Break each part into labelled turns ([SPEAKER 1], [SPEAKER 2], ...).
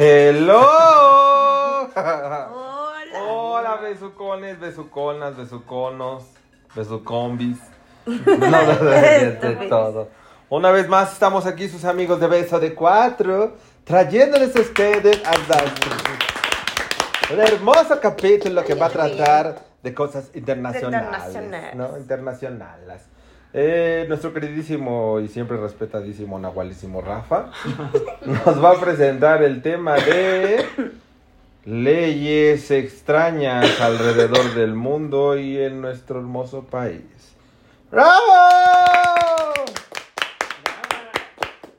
[SPEAKER 1] Hello.
[SPEAKER 2] Hola.
[SPEAKER 1] Hola, besucones, besuconas, besuconos, besucombis. No, no, no, de, de todo. Una vez más estamos aquí sus amigos de Beso de Cuatro, trayéndoles a ustedes hasta un hermoso capítulo que va a tratar de cosas internacionales.
[SPEAKER 2] Internacionales.
[SPEAKER 1] ¿no? Internacionales. Eh, nuestro queridísimo y siempre respetadísimo Nahualísimo Rafa nos va a presentar el tema de leyes extrañas alrededor del mundo y en nuestro hermoso país. ¡Bravo!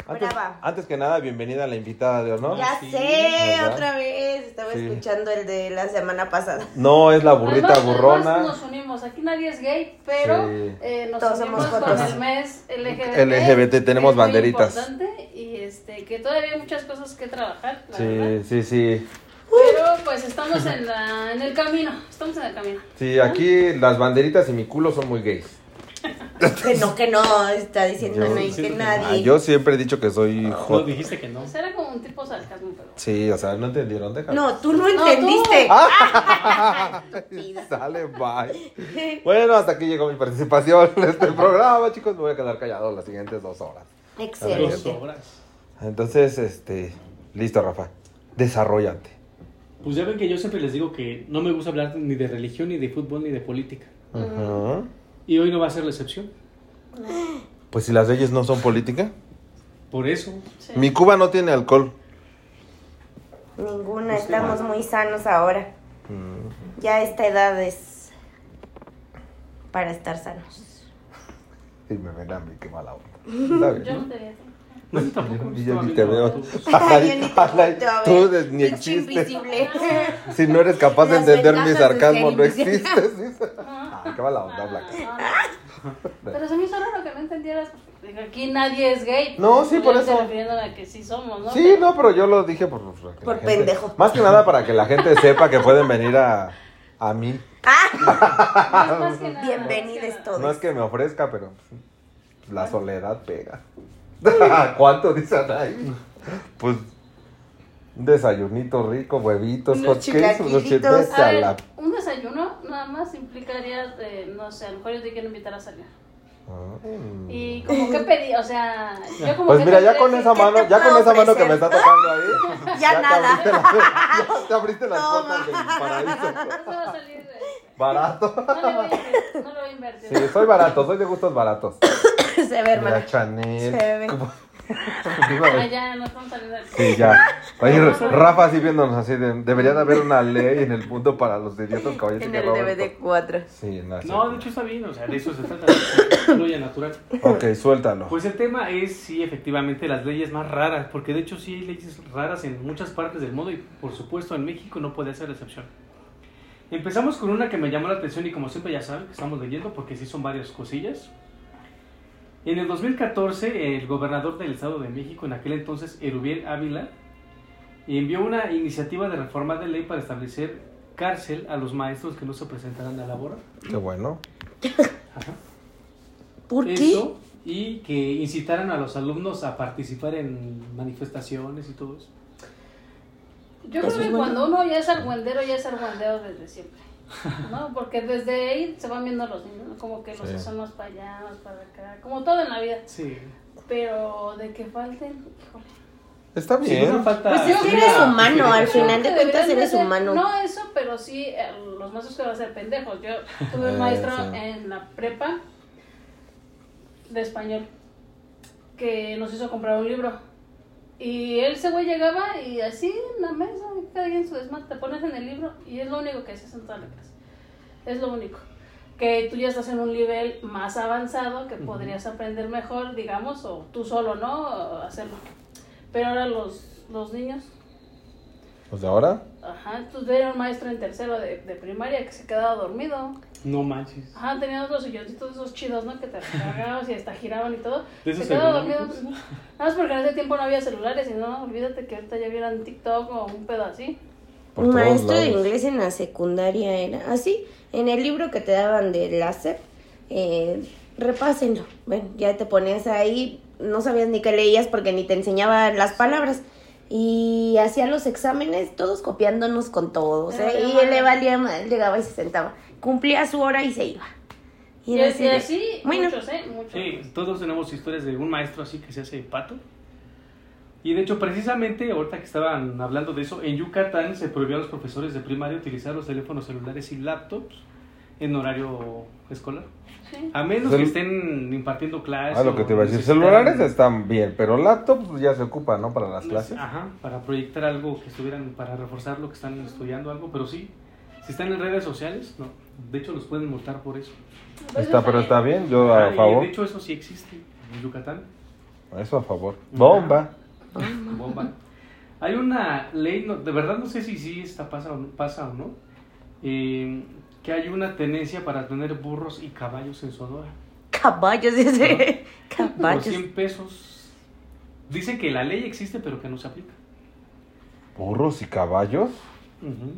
[SPEAKER 1] Antes,
[SPEAKER 2] Brava.
[SPEAKER 1] antes que nada, bienvenida a la invitada de honor.
[SPEAKER 2] Ya
[SPEAKER 3] Sí,
[SPEAKER 2] sé,
[SPEAKER 1] ¿verdad?
[SPEAKER 2] otra vez. Estaba
[SPEAKER 1] Sí.
[SPEAKER 2] escuchando el de la semana pasada.
[SPEAKER 1] No es la burrita
[SPEAKER 3] Además-
[SPEAKER 1] burrona.
[SPEAKER 3] además nos unimos. Aquí nadie es gay, pero
[SPEAKER 1] Sí.
[SPEAKER 3] eh, nos
[SPEAKER 2] Todos
[SPEAKER 3] unimos
[SPEAKER 2] somos
[SPEAKER 3] con el mes LGBT.
[SPEAKER 1] LGBT, tenemos
[SPEAKER 3] muy
[SPEAKER 1] banderitas.
[SPEAKER 3] importante y este, que todavía hay muchas cosas que trabajar, la
[SPEAKER 1] Sí,
[SPEAKER 3] verdad.
[SPEAKER 1] sí, sí.
[SPEAKER 3] Pero pues estamos en, la, en el camino. Estamos en el camino.
[SPEAKER 1] Sí, aquí las banderitas y mi culo son muy gays.
[SPEAKER 2] Que no, que no, está diciendo
[SPEAKER 1] Yo-
[SPEAKER 2] no y que
[SPEAKER 3] que
[SPEAKER 1] Ah,
[SPEAKER 2] nadie.
[SPEAKER 1] yo siempre he dicho que soy
[SPEAKER 4] No,
[SPEAKER 1] hot.
[SPEAKER 4] dijiste que no.
[SPEAKER 3] Pues era como un tipo sarcasmo, pero.
[SPEAKER 1] Sí, o sea, no entendieron. Déjalo.
[SPEAKER 2] No, tú no
[SPEAKER 3] No, tú.
[SPEAKER 2] entendiste.
[SPEAKER 1] Ah. Sale, bye. Bueno, hasta aquí llegó mi participación en este programa, chicos. Me voy a quedar callado las siguientes dos horas.
[SPEAKER 4] Dos
[SPEAKER 2] Excelente.
[SPEAKER 4] horas.
[SPEAKER 1] Entonces, este, listo, Rafa. Desarrollate.
[SPEAKER 4] Pues ya ven que yo siempre les digo que no me gusta hablar ni de religión, ni de fútbol, ni de política.
[SPEAKER 1] Ujú.
[SPEAKER 4] Y hoy no va a ser la excepción.
[SPEAKER 1] Pues si las leyes no son política.
[SPEAKER 4] Por eso,
[SPEAKER 3] Sí.
[SPEAKER 1] Mi Cuba no tiene alcohol.
[SPEAKER 2] Ninguna,
[SPEAKER 4] Pues qué
[SPEAKER 2] estamos muy sanos ahora.
[SPEAKER 1] Mm.
[SPEAKER 2] Ya esta edad es para estar sanos.
[SPEAKER 1] Y me ven a mí, qué mala onda.
[SPEAKER 3] Yo no te.
[SPEAKER 4] No, yo tampoco.
[SPEAKER 1] Y yo
[SPEAKER 4] estaba
[SPEAKER 1] ni te veo. Ay, tú ni
[SPEAKER 2] Pinche
[SPEAKER 1] existe.
[SPEAKER 2] invisible.
[SPEAKER 1] Si no eres capaz de entender mi sarcasmo, no existes. Ay, qué mala onda,
[SPEAKER 3] Ah,
[SPEAKER 1] Blanca.
[SPEAKER 3] no, no. Pero se me hizo raro que no entendieras. porque Aquí nadie es gay.
[SPEAKER 1] No, sí, por
[SPEAKER 3] Estoy
[SPEAKER 1] eso.
[SPEAKER 3] refiriendo a que sí somos, ¿no?
[SPEAKER 1] Sí, no, pero yo lo dije por, por que
[SPEAKER 2] Por pendejo.
[SPEAKER 1] Más que nada para que la gente sepa que pueden venir a, a mí.
[SPEAKER 3] No es más que nada,
[SPEAKER 2] Bienvenidos todos.
[SPEAKER 1] No es que me ofrezca, pero la soledad pega. ¿Cuánto dicen ahí? Pues un desayunito rico, huevitos,
[SPEAKER 2] Unos
[SPEAKER 1] hot cakes, unos chilaquiles
[SPEAKER 3] A ver,
[SPEAKER 1] la...
[SPEAKER 3] un desayuno nada más implicaría, eh, no sé, a lo mejor yo te quiero invitar a salir. Y como que pedí, o sea, yo como
[SPEAKER 1] Pues
[SPEAKER 3] que
[SPEAKER 1] mira, ya con esa
[SPEAKER 2] ¿qué
[SPEAKER 1] mano,
[SPEAKER 2] te
[SPEAKER 1] ya con esa mano que me está tocando ahí,
[SPEAKER 2] Ya
[SPEAKER 1] te
[SPEAKER 2] nada.
[SPEAKER 1] abriste, la- ya te abriste las puertas del paraíso.
[SPEAKER 3] Va a salir de...
[SPEAKER 1] Barato.
[SPEAKER 3] No le voy a invertir. No le voy a invertir.
[SPEAKER 1] Sí, soy barato, soy de gustos baratos.
[SPEAKER 2] Se ve, hermano.
[SPEAKER 1] Chanel.
[SPEAKER 2] Se ve.
[SPEAKER 1] ¿Cómo?
[SPEAKER 3] Ah, ya, no estamos saliendo del...
[SPEAKER 1] Sí, ya. Oye, Rafa así viéndonos así de, debería de haber una ley en el mundo para los idiotas caballos
[SPEAKER 2] En
[SPEAKER 1] que
[SPEAKER 2] el
[SPEAKER 1] roban.
[SPEAKER 2] DVD 4.
[SPEAKER 1] Sí, no, sí.
[SPEAKER 4] No, de hecho está bien, o sea, de eso se trata, que fluya natural.
[SPEAKER 1] Ok, suéltalo.
[SPEAKER 4] Pues el tema es, sí, efectivamente, las leyes más raras, porque de hecho sí hay leyes raras en muchas partes del mundo y por supuesto en México no puede ser la excepción. Empezamos con una que me llamó la atención y como siempre ya saben que estamos leyendo porque sí son varias cosillas. En el 2014 el gobernador del Estado de México, en aquel entonces Erubiel Ávila, envió una iniciativa de reforma de ley para establecer cárcel a los maestros que no se presentarán a labor.
[SPEAKER 1] Qué bueno.
[SPEAKER 4] Ajá.
[SPEAKER 2] ¿Por qué?
[SPEAKER 4] Y que incitaran a los alumnos a participar en manifestaciones y todo eso.
[SPEAKER 3] Yo creo
[SPEAKER 2] es
[SPEAKER 3] que
[SPEAKER 2] bueno.
[SPEAKER 3] cuando uno ya es argüendero, ya es argüendero desde siempre. ¿No? Porque desde ahí se van viendo los niños, ¿no? como que los
[SPEAKER 1] Sí.
[SPEAKER 3] que son más para allá, más para acá, como todo en la vida.
[SPEAKER 4] Sí.
[SPEAKER 3] Pero de que falten, híjole.
[SPEAKER 1] Está
[SPEAKER 4] Sí,
[SPEAKER 1] bien.
[SPEAKER 4] no falta.
[SPEAKER 2] Pues es que
[SPEAKER 4] sí,
[SPEAKER 2] eres humano, al final de cuentas eres
[SPEAKER 3] ser-
[SPEAKER 2] humano.
[SPEAKER 3] No eso, pero sí eh, los maestros que van a ser pendejos. Yo tuve un maestro
[SPEAKER 1] sí.
[SPEAKER 3] en la prepa de español que nos hizo comprar un libro. Y él ese güey llegaba y así en la mesa, cada quien su desmadre, te pones en el libro y es lo único que haces en toda la clase. Es lo único. Que tú ya estás en un nivel más avanzado que podrías aprender mejor, digamos, o tú solo, ¿no? Hacerlo. Pero ahora los, los niños,
[SPEAKER 1] Pues ahora.
[SPEAKER 3] ajá, tú era un maestro en tercero de, de primaria que se quedaba dormido.
[SPEAKER 4] No manches.
[SPEAKER 3] Ajá, tenían otros silloncitos esos chidos, ¿no? Que te recargabas y hasta giraban y todo.
[SPEAKER 4] ¿De esos ergonómicos?
[SPEAKER 3] Nada más porque en ese tiempo no había celulares y no, olvídate que ahorita ya vieran TikTok o un pedo así.
[SPEAKER 1] Por
[SPEAKER 2] maestro de inglés en la secundaria era así. En el libro que te daban de láser, eh, repásenlo. Bueno, ya te ponías ahí, no sabías ni qué leías porque ni te enseñaba las palabras. y hacía los exámenes, todos copiándonos con todos, ¿eh? Y él le valía mal, llegaba y se sentaba. Cumplía su hora y se iba.
[SPEAKER 3] Y,
[SPEAKER 2] era
[SPEAKER 3] así,
[SPEAKER 2] de,
[SPEAKER 3] así
[SPEAKER 2] bueno,
[SPEAKER 3] muchos, ¿eh? Muchos.
[SPEAKER 4] Sí, todos tenemos historias de un maestro así que se hace pato. Y de hecho, precisamente, ahorita que estaban hablando de eso, en Yucatán se prohibió a los profesores de primaria utilizar los teléfonos celulares y laptops en horario escolar.
[SPEAKER 3] Sí.
[SPEAKER 4] A menos
[SPEAKER 1] Cel-
[SPEAKER 4] que estén impartiendo clases.
[SPEAKER 1] Ah, lo que te iba a decir. Celulares están bien, pero laptops pues, ya se ocupan, ¿no? Para las clases.
[SPEAKER 4] Ajá, para proyectar algo que estuvieran, para reforzar lo que están estudiando, algo, pero sí, si están en redes sociales, no. De hecho, los pueden multar por eso.
[SPEAKER 3] Pues
[SPEAKER 1] Está, pero está bien, yo
[SPEAKER 4] Ah,
[SPEAKER 1] a
[SPEAKER 4] y
[SPEAKER 1] favor.
[SPEAKER 4] de hecho, eso sí existe en Yucatán.
[SPEAKER 1] Eso a favor. Bomba.
[SPEAKER 4] Bomba. Hay una ley, no, de verdad no sé si sí esta pasa o no, pasa o no, eh, que hay una tenencia para tener burros y caballos en Sonora.
[SPEAKER 2] caballos, dice.
[SPEAKER 4] Por
[SPEAKER 2] Caballos.
[SPEAKER 4] 100 pesos. Dicen que la ley existe pero que no se aplica.
[SPEAKER 1] Burros y caballos.
[SPEAKER 4] Ujú.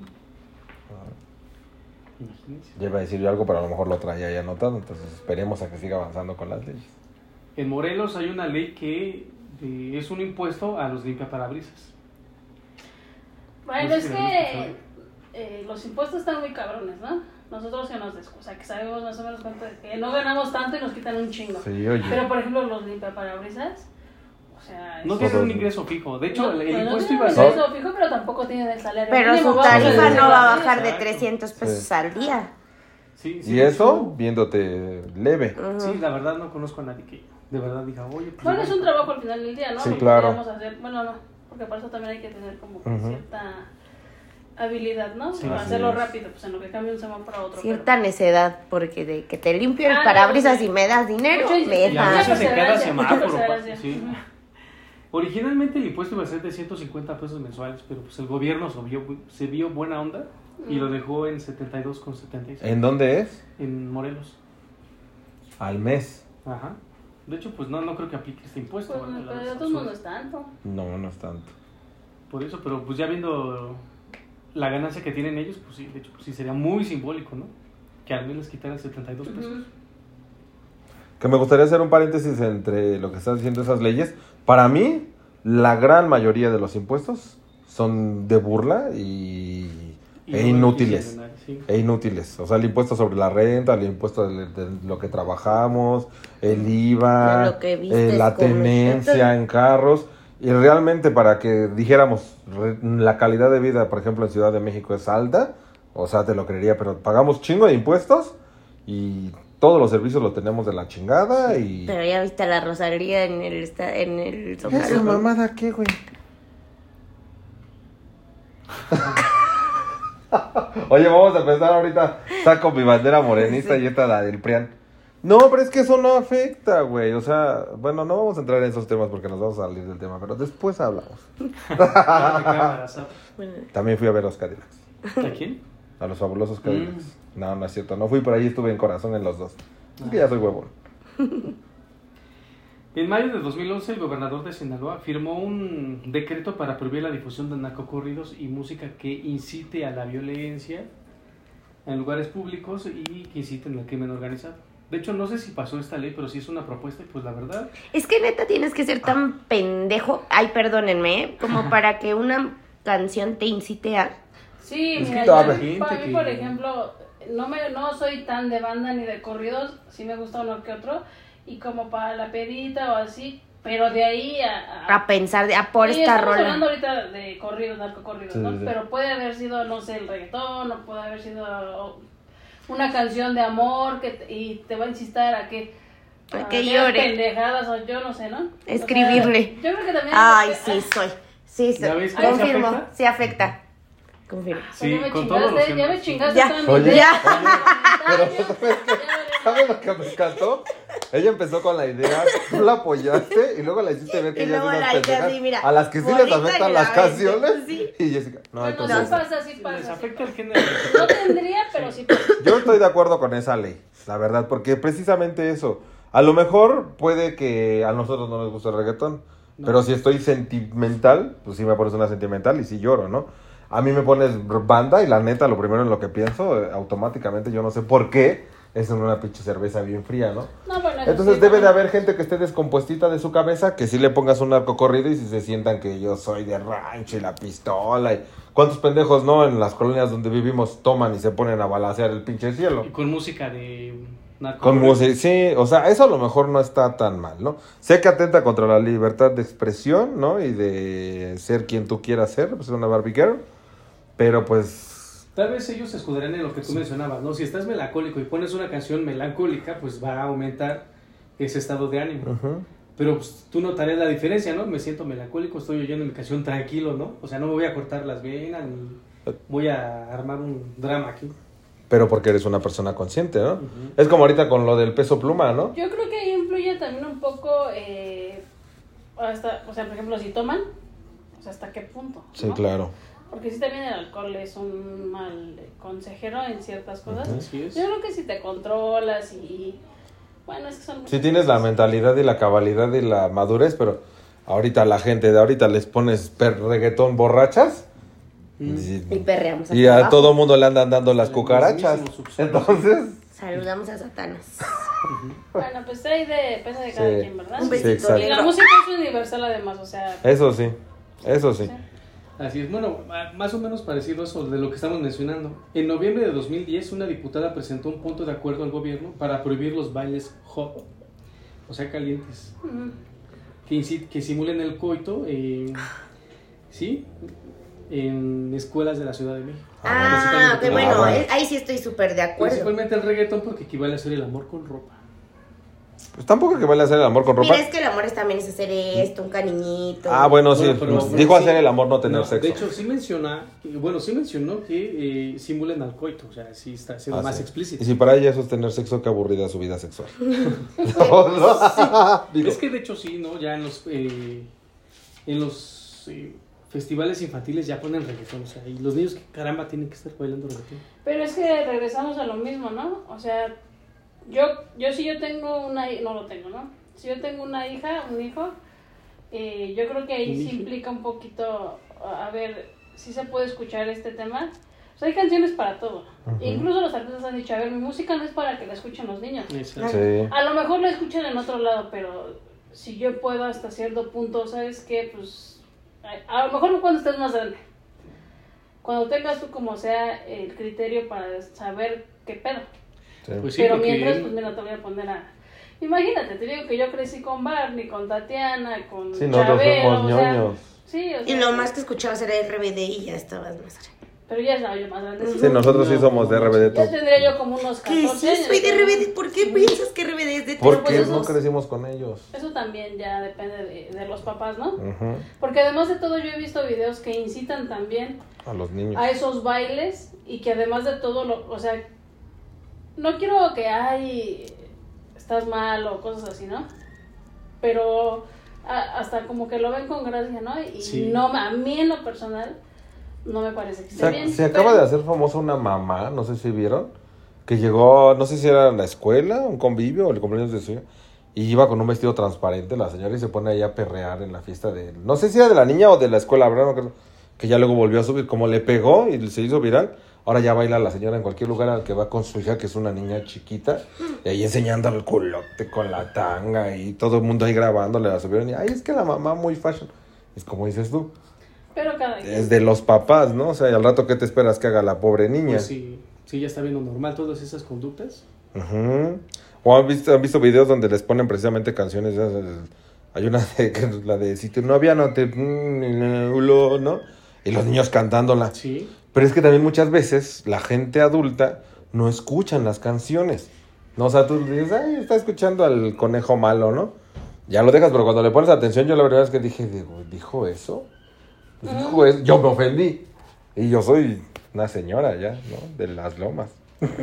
[SPEAKER 4] Imagínense.
[SPEAKER 1] Ya iba a decir yo algo, pero a lo mejor lo traía ya anotado. Entonces esperemos a que siga avanzando con las leyes.
[SPEAKER 4] En Morelos hay una ley que eh, es un impuesto a los limpiaparabrisas.
[SPEAKER 3] Bueno,
[SPEAKER 4] No sé
[SPEAKER 3] es
[SPEAKER 4] si
[SPEAKER 3] que eh, los impuestos están muy cabrones, ¿no? Nosotros que nos o sea, que sabemos más o menos cuánto, que no ganamos tanto y nos quitan un chingo.
[SPEAKER 1] Sí, oye.
[SPEAKER 3] Pero por ejemplo, los limpiaparabrisas, o sea,
[SPEAKER 4] No
[SPEAKER 1] Todos.
[SPEAKER 4] un ingreso fijo. De hecho,
[SPEAKER 3] no,
[SPEAKER 4] el, el
[SPEAKER 3] pues, no
[SPEAKER 4] impuesto iba a ser...
[SPEAKER 3] ingreso fijo, pero tampoco tienen el salario
[SPEAKER 2] Pero
[SPEAKER 3] mínimo,
[SPEAKER 2] su
[SPEAKER 3] a
[SPEAKER 2] tarifa no va a bajar de
[SPEAKER 4] exacto.
[SPEAKER 2] 300 pesos
[SPEAKER 1] Sí.
[SPEAKER 2] al día.
[SPEAKER 4] Sí, sí,
[SPEAKER 1] Y eso viéndote leve.
[SPEAKER 4] Sí, la verdad no conozco a nadie que de verdad diga, oye, pues,
[SPEAKER 3] Bueno, es un trabajo al final del día, ¿no?
[SPEAKER 1] Sí,
[SPEAKER 3] Lo que
[SPEAKER 1] claro.
[SPEAKER 3] hacer, bueno, no, porque para eso también hay que tener como que
[SPEAKER 1] Ujú.
[SPEAKER 3] cierta habilidad, ¿no?
[SPEAKER 4] Sí,
[SPEAKER 3] para hacerlo
[SPEAKER 1] es.
[SPEAKER 3] rápido, pues en lo que cambia un semana para otro.
[SPEAKER 2] Cierta necedad, porque de que te limpio el
[SPEAKER 3] Ah, no,
[SPEAKER 2] parabrisas
[SPEAKER 3] sí.
[SPEAKER 2] y me das
[SPEAKER 3] pero-
[SPEAKER 2] dinero,
[SPEAKER 3] Mucho
[SPEAKER 2] me
[SPEAKER 4] a en cada
[SPEAKER 3] perseverancia,
[SPEAKER 4] semáforo. pa-
[SPEAKER 3] perseverancia.
[SPEAKER 4] sí. Originalmente el impuesto iba a ser de 150 pesos mensuales, pero pues el gobierno se vio, se vio buena onda y lo dejó en 72,76
[SPEAKER 1] ¿En dónde es?
[SPEAKER 4] en Morelos.
[SPEAKER 1] Al mes.
[SPEAKER 4] Ajá. De hecho, pues no, no creo que aplique este impuesto.
[SPEAKER 3] Pues,
[SPEAKER 4] ¿verdad?
[SPEAKER 3] pero de
[SPEAKER 4] Es
[SPEAKER 3] todos modos no es tanto.
[SPEAKER 1] No, no es tanto.
[SPEAKER 4] Por eso, pero pues ya viendo la ganancia que tienen ellos, pues sí, de hecho, pues sí sería muy simbólico, ¿no? Que al menos quitaran 72 pesos.
[SPEAKER 3] Ujú.
[SPEAKER 1] Que me gustaría hacer un paréntesis entre lo que están diciendo esas leyes. Para mí, la gran mayoría de los impuestos son de burla y,
[SPEAKER 4] Y
[SPEAKER 1] e inútiles.
[SPEAKER 4] sí.
[SPEAKER 1] E inútiles. O sea, el impuesto sobre la renta, el impuesto de, de lo que trabajamos, el IVA, eh, la tenencia en carros. Y realmente para que dijéramos, re- la calidad de vida, por ejemplo, en Ciudad de México es alta, o sea, te lo creería, pero pagamos chingo de impuestos y todos los servicios los tenemos de la chingada y...
[SPEAKER 2] Pero ya viste a la Rosalía en el, esta- en el
[SPEAKER 1] ¿Esa mamada qué, güey? Oye, vamos a empezar ahorita. Saco mi bandera morenista y esta la del PRIAN. No, pero es que eso no afecta, güey. O sea, bueno, no vamos a entrar en esos temas porque nos vamos a salir del tema, pero después hablamos. También fui a ver los Cadillacs.
[SPEAKER 4] ¿A quién?
[SPEAKER 1] A los fabulosos Cadillacs. No, no es cierto. No fui por ahí, estuve en corazón en los dos. Es que ya soy huevón.
[SPEAKER 4] En mayo de 2011, el gobernador de Sinaloa firmó un decreto para prohibir la difusión de narcocorridos y música que incite a la violencia en lugares públicos y que inciten al crimen organizado. De hecho, no sé si pasó esta ley, pero sí es una propuesta y pues la verdad,
[SPEAKER 2] Es que neta tienes que ser tan pendejo, ay, perdónenme, ¿eh? como para que una canción te incite a...
[SPEAKER 3] Sí,
[SPEAKER 1] Es
[SPEAKER 3] mira,
[SPEAKER 1] que
[SPEAKER 3] yo-
[SPEAKER 1] a ver.
[SPEAKER 3] para
[SPEAKER 4] Gente
[SPEAKER 3] mí,
[SPEAKER 4] que-
[SPEAKER 3] por ejemplo, no me no soy tan de banda ni de corridos, sí me gusta uno que otro, y como para la pedita o así, pero de ahí a... a-
[SPEAKER 2] a pensar de, a por
[SPEAKER 3] Sí,
[SPEAKER 2] esta
[SPEAKER 3] estamos hablando
[SPEAKER 2] rola.
[SPEAKER 3] ahorita de corridos, narcocorridos,
[SPEAKER 1] Sí,
[SPEAKER 3] ¿no?
[SPEAKER 1] sí.
[SPEAKER 3] Pero puede haber sido, no sé, el reggaetón, o puede haber sido una canción de amor que te- y te va a insistar a que...
[SPEAKER 2] A que llore.
[SPEAKER 3] pendejadas o yo no sé, ¿no? O sea,
[SPEAKER 2] Escribirle.
[SPEAKER 3] yo creo que también...
[SPEAKER 2] Ay, sí, soy. Sí, soy.
[SPEAKER 4] ¿Ya ves cómo se
[SPEAKER 2] Confirmo,
[SPEAKER 4] afecta?
[SPEAKER 2] sí afecta. Confirmo.
[SPEAKER 3] Pues
[SPEAKER 4] sí,
[SPEAKER 3] ya me
[SPEAKER 4] con todos los
[SPEAKER 3] chingaste, ya me chingaste
[SPEAKER 2] Ya.
[SPEAKER 3] toda mi
[SPEAKER 1] Oye,
[SPEAKER 3] idea.
[SPEAKER 1] pero ¿sabes lo que me encantó? Ella empezó con la idea, tú la apoyaste y luego la hiciste ver que ella es
[SPEAKER 2] mira,
[SPEAKER 1] a las que sí les afectan las
[SPEAKER 2] la
[SPEAKER 1] canciones.
[SPEAKER 2] sí.
[SPEAKER 1] Y Jessica, no,
[SPEAKER 3] Bueno,
[SPEAKER 1] entonces...
[SPEAKER 3] sí pasa, sí
[SPEAKER 4] les
[SPEAKER 3] pasa. sí
[SPEAKER 4] afecta el género.
[SPEAKER 3] No tendría, pero sí pasa.
[SPEAKER 1] Yo estoy de acuerdo con esa ley, la verdad, porque precisamente eso. A lo mejor puede que a nosotros no nos guste el reggaetón,
[SPEAKER 4] No.
[SPEAKER 1] pero si estoy sentimental, pues sí me pones una sentimental y sí lloro, ¿no? A mí me pones banda y la neta, lo primero en lo que pienso, eh, automáticamente, yo no sé por qué, es en una pinche cerveza bien fría, ¿no?
[SPEAKER 3] No, bueno,
[SPEAKER 1] Entonces
[SPEAKER 3] sí,
[SPEAKER 1] debe de haber gente que esté descompuestita de su cabeza, que sí le pongas un arco corrido y si se sientan que yo soy de rancho y la pistola. Y... ¿Cuántos pendejos no en las colonias donde vivimos toman y se ponen a balasear el pinche cielo?
[SPEAKER 4] Y con música de narco.
[SPEAKER 1] Con música, sí, o sea, eso a lo mejor no está tan mal, ¿no? Sé que atenta contra la libertad de expresión, ¿no? Y de ser quien tú quieras ser, pues una Barbie Girl, pero pues...
[SPEAKER 4] Tal vez ellos se escudarán en lo que tú mencionabas, ¿no? Si estás melancólico y pones una canción melancólica, pues va a aumentar ese estado de ánimo. Pero pues, tú notarías la diferencia, ¿no? Me siento melancólico, estoy oyendo mi canción tranquilo, ¿no? O sea, no me voy a cortar las venas ni voy a armar un drama aquí.
[SPEAKER 1] Pero porque eres una persona consciente, ¿no? Es como ahorita con lo del peso pluma, ¿no?
[SPEAKER 3] Yo creo que ahí influye también un poco, eh, hasta, o sea, por ejemplo, si toman, o sea, hasta qué punto.
[SPEAKER 1] Sí,
[SPEAKER 3] ¿no?
[SPEAKER 1] claro.
[SPEAKER 3] Porque si también el alcohol es un mal consejero en ciertas cosas.
[SPEAKER 4] Así es.
[SPEAKER 3] Yo creo que si te controlas y... Bueno, es que son...
[SPEAKER 1] Sí tienes la mentalidad y la cabalidad y la madurez, pero ahorita la gente de ahorita les pones per reggaetón borrachas
[SPEAKER 4] Mm.
[SPEAKER 2] Y
[SPEAKER 1] y,
[SPEAKER 2] perreamos.
[SPEAKER 1] y a
[SPEAKER 2] abajo.
[SPEAKER 1] todo mundo le andan dando las cucarachas. Entonces,
[SPEAKER 2] Saludamos a Satanás.
[SPEAKER 3] Bueno, pues ahí de, depende de cada
[SPEAKER 1] Sí.
[SPEAKER 3] quien, ¿verdad?
[SPEAKER 2] Un
[SPEAKER 1] Sí,
[SPEAKER 2] besito.
[SPEAKER 3] Y la música es universal además, o sea...
[SPEAKER 1] eso sí, eso sí.
[SPEAKER 3] sí.
[SPEAKER 4] Así es, bueno, más o menos parecido a eso de lo que estamos mencionando. En noviembre de 2010, una diputada presentó un punto de acuerdo al gobierno para prohibir los bailes hot, o sea, calientes, que, que simulen el coito, eh, ¿sí? En escuelas de la Ciudad de México.
[SPEAKER 2] Ah, bueno,
[SPEAKER 1] Ah, bueno.
[SPEAKER 2] eh, ahí sí estoy súper de acuerdo.
[SPEAKER 4] Principalmente el reggaetón porque equivale a hacer el amor con ropa.
[SPEAKER 1] Pues tampoco que vale hacer el amor con ropa.
[SPEAKER 2] Mira, es que el amor es también es hacer esto, un cariñito.
[SPEAKER 1] Ah, bueno, sí.
[SPEAKER 4] Bueno, pero-
[SPEAKER 1] pues, dijo
[SPEAKER 4] sí.
[SPEAKER 1] hacer el amor, no tener
[SPEAKER 4] No,
[SPEAKER 1] sexo.
[SPEAKER 4] De hecho, sí menciona, bueno, sí mencionó que eh, simulen al coito, o sea, sí está siendo
[SPEAKER 1] Ah,
[SPEAKER 4] más
[SPEAKER 1] sí.
[SPEAKER 4] explícito.
[SPEAKER 1] Y si para ella eso es tener sexo, qué aburrida su vida sexual. No, no. Digo,
[SPEAKER 4] Es que de hecho sí, ¿no? Ya en los, eh, en los eh, festivales infantiles ya ponen reggaetón, o sea, y los niños que caramba tienen que estar bailando reggaetón.
[SPEAKER 3] Pero es que regresamos a lo mismo, ¿no? O sea, yo, yo si yo tengo una no lo tengo, ¿no? Si yo tengo una hija, un hijo, eh, yo creo que ahí sí implica un poquito, a ver, si se puede escuchar este tema. O sea, hay canciones para todo. Incluso los artistas han dicho, a ver, mi música no es para que la escuchen los niños.
[SPEAKER 1] Sí.
[SPEAKER 3] A lo mejor la escuchan en otro lado, pero si yo puedo hasta cierto punto, ¿sabes qué? Pues a, lo mejor no cuando estés más grande. Cuando tengas tú como sea el criterio para saber qué pedo.
[SPEAKER 1] Sí.
[SPEAKER 4] Pues sí,
[SPEAKER 3] pero
[SPEAKER 4] porque
[SPEAKER 3] mientras, pues mira, te voy a poner a... Imagínate, te digo que yo crecí con Barney, con Tatiana, con
[SPEAKER 1] Sí, nosotros
[SPEAKER 3] Chabelo,
[SPEAKER 1] fuimos
[SPEAKER 3] o sea,
[SPEAKER 1] ñoños.
[SPEAKER 3] sí, o
[SPEAKER 2] Y
[SPEAKER 3] sea,
[SPEAKER 2] lo más que escuchabas era RBD y ya estabas más grande.
[SPEAKER 3] Pero ya estaba yo más grande.
[SPEAKER 1] Sí, nosotros sí somos de RBD.
[SPEAKER 3] Ya tendría yo como unos 14
[SPEAKER 2] Que sí,
[SPEAKER 3] años.
[SPEAKER 2] soy de. RBD. ¿Por qué piensas que RBD es de ti?
[SPEAKER 1] Porque
[SPEAKER 3] pues
[SPEAKER 1] no
[SPEAKER 3] esos-
[SPEAKER 1] crecimos con ellos.
[SPEAKER 3] Eso también ya depende de, de los papás, ¿no?
[SPEAKER 1] Ujú.
[SPEAKER 3] Porque además de todo yo he visto videos que incitan también
[SPEAKER 1] A los niños.
[SPEAKER 3] a esos bailes y que además de todo, lo, o sea, no quiero que ay, estás mal o cosas así, ¿no? Pero a- hasta como que lo ven con gracia, ¿no? Y
[SPEAKER 4] Sí.
[SPEAKER 3] no, a mí en lo personal no me parece que esté
[SPEAKER 1] Se,
[SPEAKER 3] bien.
[SPEAKER 1] se acaba
[SPEAKER 3] pero-
[SPEAKER 1] de hacer famosa una mamá, no sé si vieron, que llegó, no sé si era en la escuela, un convivio o el cumpleaños de su hija, y iba con un vestido transparente la señora y se pone ahí a perrear en la fiesta de, no sé si era de la niña o de la escuela, ¿verdad? No creo, que ya luego volvió a subir, como le pegó y se hizo viral, ahora ya baila la señora en cualquier lugar al que va con su hija, que es una niña chiquita, y ahí enseñando el culote con la tanga y todo el mundo ahí grabándole, la subieron y, ay, es que la mamá muy fashion. Es como dices tú,
[SPEAKER 3] Pero cada quien.
[SPEAKER 1] es de los papás, ¿no? O sea, y al rato, ¿qué te esperas que haga la pobre niña?
[SPEAKER 4] Pues sí, sí, ya está viendo normal todas esas conductas.
[SPEAKER 1] Ujú. O han visto, han visto videos donde les ponen precisamente canciones. Hay una de la de si tu novia no te. ¿no? Y los niños cantándola.
[SPEAKER 4] Sí,
[SPEAKER 1] Pero es que también muchas veces la gente adulta no escuchan las canciones. No, o sea, tú dices, ay, está escuchando al conejo malo, ¿no? Ya lo dejas, pero cuando le pones atención, yo la verdad es que dije, digo, ¿dijo eso? Dijo eso. Yo me ofendí. Y yo soy una señora ya, ¿no? De las lomas.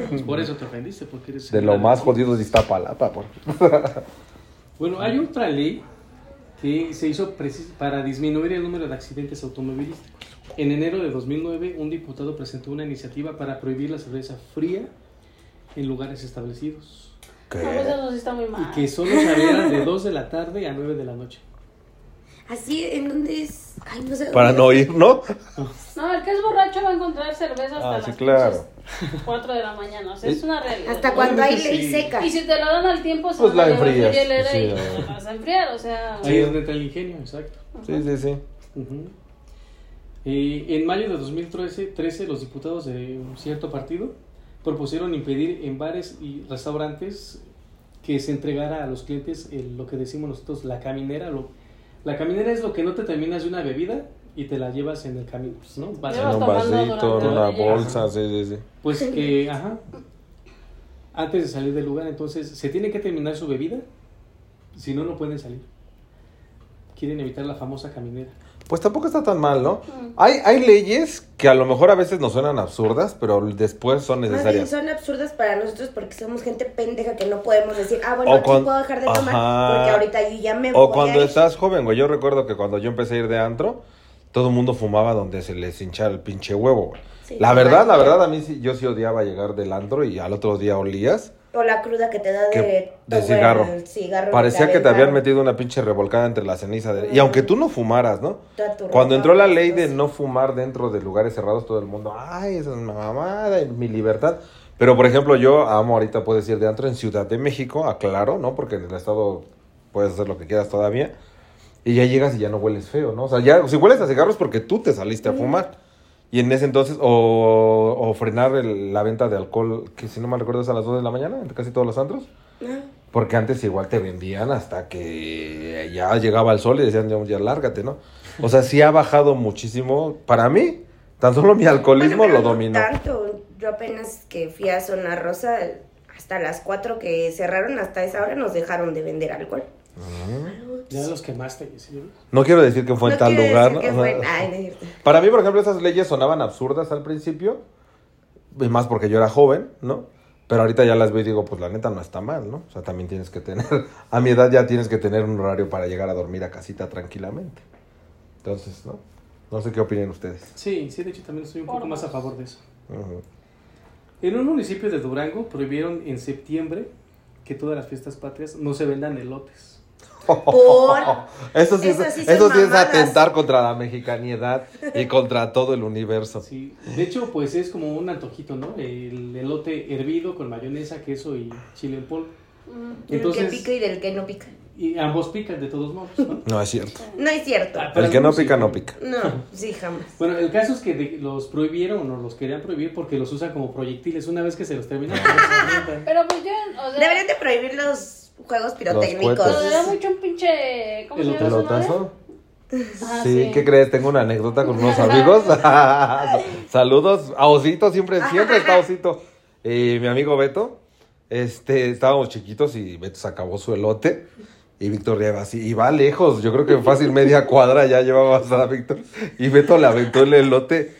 [SPEAKER 4] pues por eso te ofendiste, porque eres...
[SPEAKER 1] De lo más jodido de Iztapalapa, por
[SPEAKER 4] Bueno, hay otra ley que se hizo para disminuir el número de accidentes automovilísticos. En enero de 2009, un diputado presentó una iniciativa para prohibir la cerveza fría en lugares establecidos
[SPEAKER 3] No, pues eso sí está muy mal.
[SPEAKER 4] y que solo se abrieran de 2 de la tarde a 9 de la noche.
[SPEAKER 2] Así, ¿en dónde es? Ay, no sé.
[SPEAKER 1] Para no ir, ¿no?
[SPEAKER 3] No, el que es borracho va a encontrar cerveza hasta
[SPEAKER 1] Ah,
[SPEAKER 3] las
[SPEAKER 1] sí, claro.
[SPEAKER 3] pinches 4 de la mañana. O sea, es una realidad.
[SPEAKER 2] Hasta cuando hay ley
[SPEAKER 4] sí.
[SPEAKER 2] seca.
[SPEAKER 3] Y si te lo dan al tiempo, se
[SPEAKER 1] Pues la enfrías,
[SPEAKER 3] hielera
[SPEAKER 1] sí,
[SPEAKER 3] y la vas a enfriar, o sea...
[SPEAKER 4] Ahí es donde entra el ingenio, exacto.
[SPEAKER 1] Sí, sí, sí.
[SPEAKER 4] Ujú. Eh, en mayo de 2013, 13, los diputados de un cierto partido propusieron impedir en bares y restaurantes que se entregara a los clientes el- lo que decimos nosotros la caminera. Lo, la caminera es lo que no te terminas de una bebida y te la llevas en el camino, ¿no? Vas
[SPEAKER 1] En un vasito, en una bolsa, sí, sí, sí.
[SPEAKER 4] Pues que, ajá, antes de salir del lugar, entonces, se tiene que terminar su bebida, si no, no pueden salir. Quieren evitar la famosa caminera.
[SPEAKER 1] Pues tampoco está tan mal, ¿no?
[SPEAKER 3] Mm.
[SPEAKER 1] Hay, hay leyes que a lo mejor a veces nos suenan absurdas, pero después son necesarias.
[SPEAKER 2] son absurdas para nosotros porque somos gente pendeja que no podemos decir, ah, bueno,
[SPEAKER 1] O
[SPEAKER 2] aquí puedo dejar de tomar
[SPEAKER 1] Ajá.
[SPEAKER 2] porque ahorita yo ya me voy
[SPEAKER 1] O cuando
[SPEAKER 2] a ir".
[SPEAKER 1] estás joven, güey. Yo recuerdo que cuando yo empecé a ir de antro, todo el mundo fumaba donde se les hinchara el pinche huevo, güey.
[SPEAKER 2] Sí,
[SPEAKER 1] la verdad, la verdad, a mí sí, yo sí odiaba llegar del antro y al otro día olías.
[SPEAKER 2] O la cruda que te da
[SPEAKER 1] Que-
[SPEAKER 2] de,
[SPEAKER 1] cigarro.
[SPEAKER 2] el cigarro
[SPEAKER 1] Parecía que te habían metido una pinche revolcada entre la ceniza. De... Y
[SPEAKER 2] Mm.
[SPEAKER 1] aunque tú no fumaras, ¿no? Cuando entró la ley de no fumar dentro de lugares cerrados, todo el mundo, ay, esa es una mamada, mi libertad. Pero, por ejemplo, yo amo ahorita, puedes ir de antro en Ciudad de México, aclaro, ¿no? Porque en el estado puedes hacer lo que quieras todavía. Y ya llegas y ya no hueles feo, ¿no? O sea, ya, si hueles a cigarros es porque tú te saliste a fumar. Y en ese entonces, o, o frenar el- la venta de alcohol, que si no mal recuerdo es a las 2 de la mañana, en casi todos los antros.
[SPEAKER 2] Ah,
[SPEAKER 1] Porque antes igual te vendían hasta que ya llegaba el sol y decían, ya, ya lárgate, ¿no? O sea, sí ha bajado muchísimo. Para mí, tan solo mi alcoholismo
[SPEAKER 2] bueno,
[SPEAKER 1] lo
[SPEAKER 2] no
[SPEAKER 1] dominó.
[SPEAKER 2] tanto. Yo apenas que fui a Zona Rosa, hasta las 4 que cerraron, hasta esa hora nos dejaron de vender alcohol.
[SPEAKER 4] Ya los quemaste, ¿sí?
[SPEAKER 1] No quiero decir que fue en tal lugar. Para mí, por ejemplo, esas leyes sonaban absurdas al principio. Y más porque yo era joven, ¿no? Pero ahorita ya las veo y digo, pues la neta no está mal, ¿no? O sea, también tienes que tener, a mi edad ya tienes que tener un horario para llegar a dormir a casita tranquilamente. Entonces, ¿no? No sé qué opinen ustedes.
[SPEAKER 4] Sí, sí, de hecho también estoy un poco más a favor de eso. En un municipio de Durango prohibieron en septiembre que todas las fiestas patrias no se vendan elotes.
[SPEAKER 2] Por...
[SPEAKER 1] Eso sí,
[SPEAKER 2] Eso
[SPEAKER 1] es,
[SPEAKER 2] sí son
[SPEAKER 1] eso sí es atentar contra la mexicanidad y contra todo el universo.
[SPEAKER 4] Sí, de hecho, pues es como un antojito, ¿no? El elote hervido con mayonesa, queso y chile en polvo.
[SPEAKER 3] Mm.
[SPEAKER 2] Del
[SPEAKER 4] Entonces-
[SPEAKER 2] que pica y del que no pica.
[SPEAKER 4] Y ambos pican de todos modos, ¿no?
[SPEAKER 1] No es cierto.
[SPEAKER 2] No es cierto.
[SPEAKER 4] Ah,
[SPEAKER 1] El que no
[SPEAKER 4] sí,
[SPEAKER 1] pica, no pica.
[SPEAKER 2] No, sí, jamás.
[SPEAKER 4] Bueno, el caso es que de- los prohibieron o los querían prohibir porque los usan como proyectiles. Una vez que se los terminan, pues.
[SPEAKER 3] Pero pues yo, o sea...
[SPEAKER 2] Deberían de prohibir los juegos pirotécnicos.
[SPEAKER 3] Pero da mucho un pinche... ¿Cómo se llama esa madre?
[SPEAKER 1] ¿Pelotazo?
[SPEAKER 3] Ah,
[SPEAKER 1] Sí, ¿qué crees? Tengo una anécdota con unos amigos. Saludos a Osito, siempre, siempre está Osito. Y mi amigo Beto, este, estábamos chiquitos y Beto se acabó su elote. Y Víctor lleva así, y va lejos, yo creo que fácil media cuadra ya llevaba a Víctor. Y Beto le aventó el elote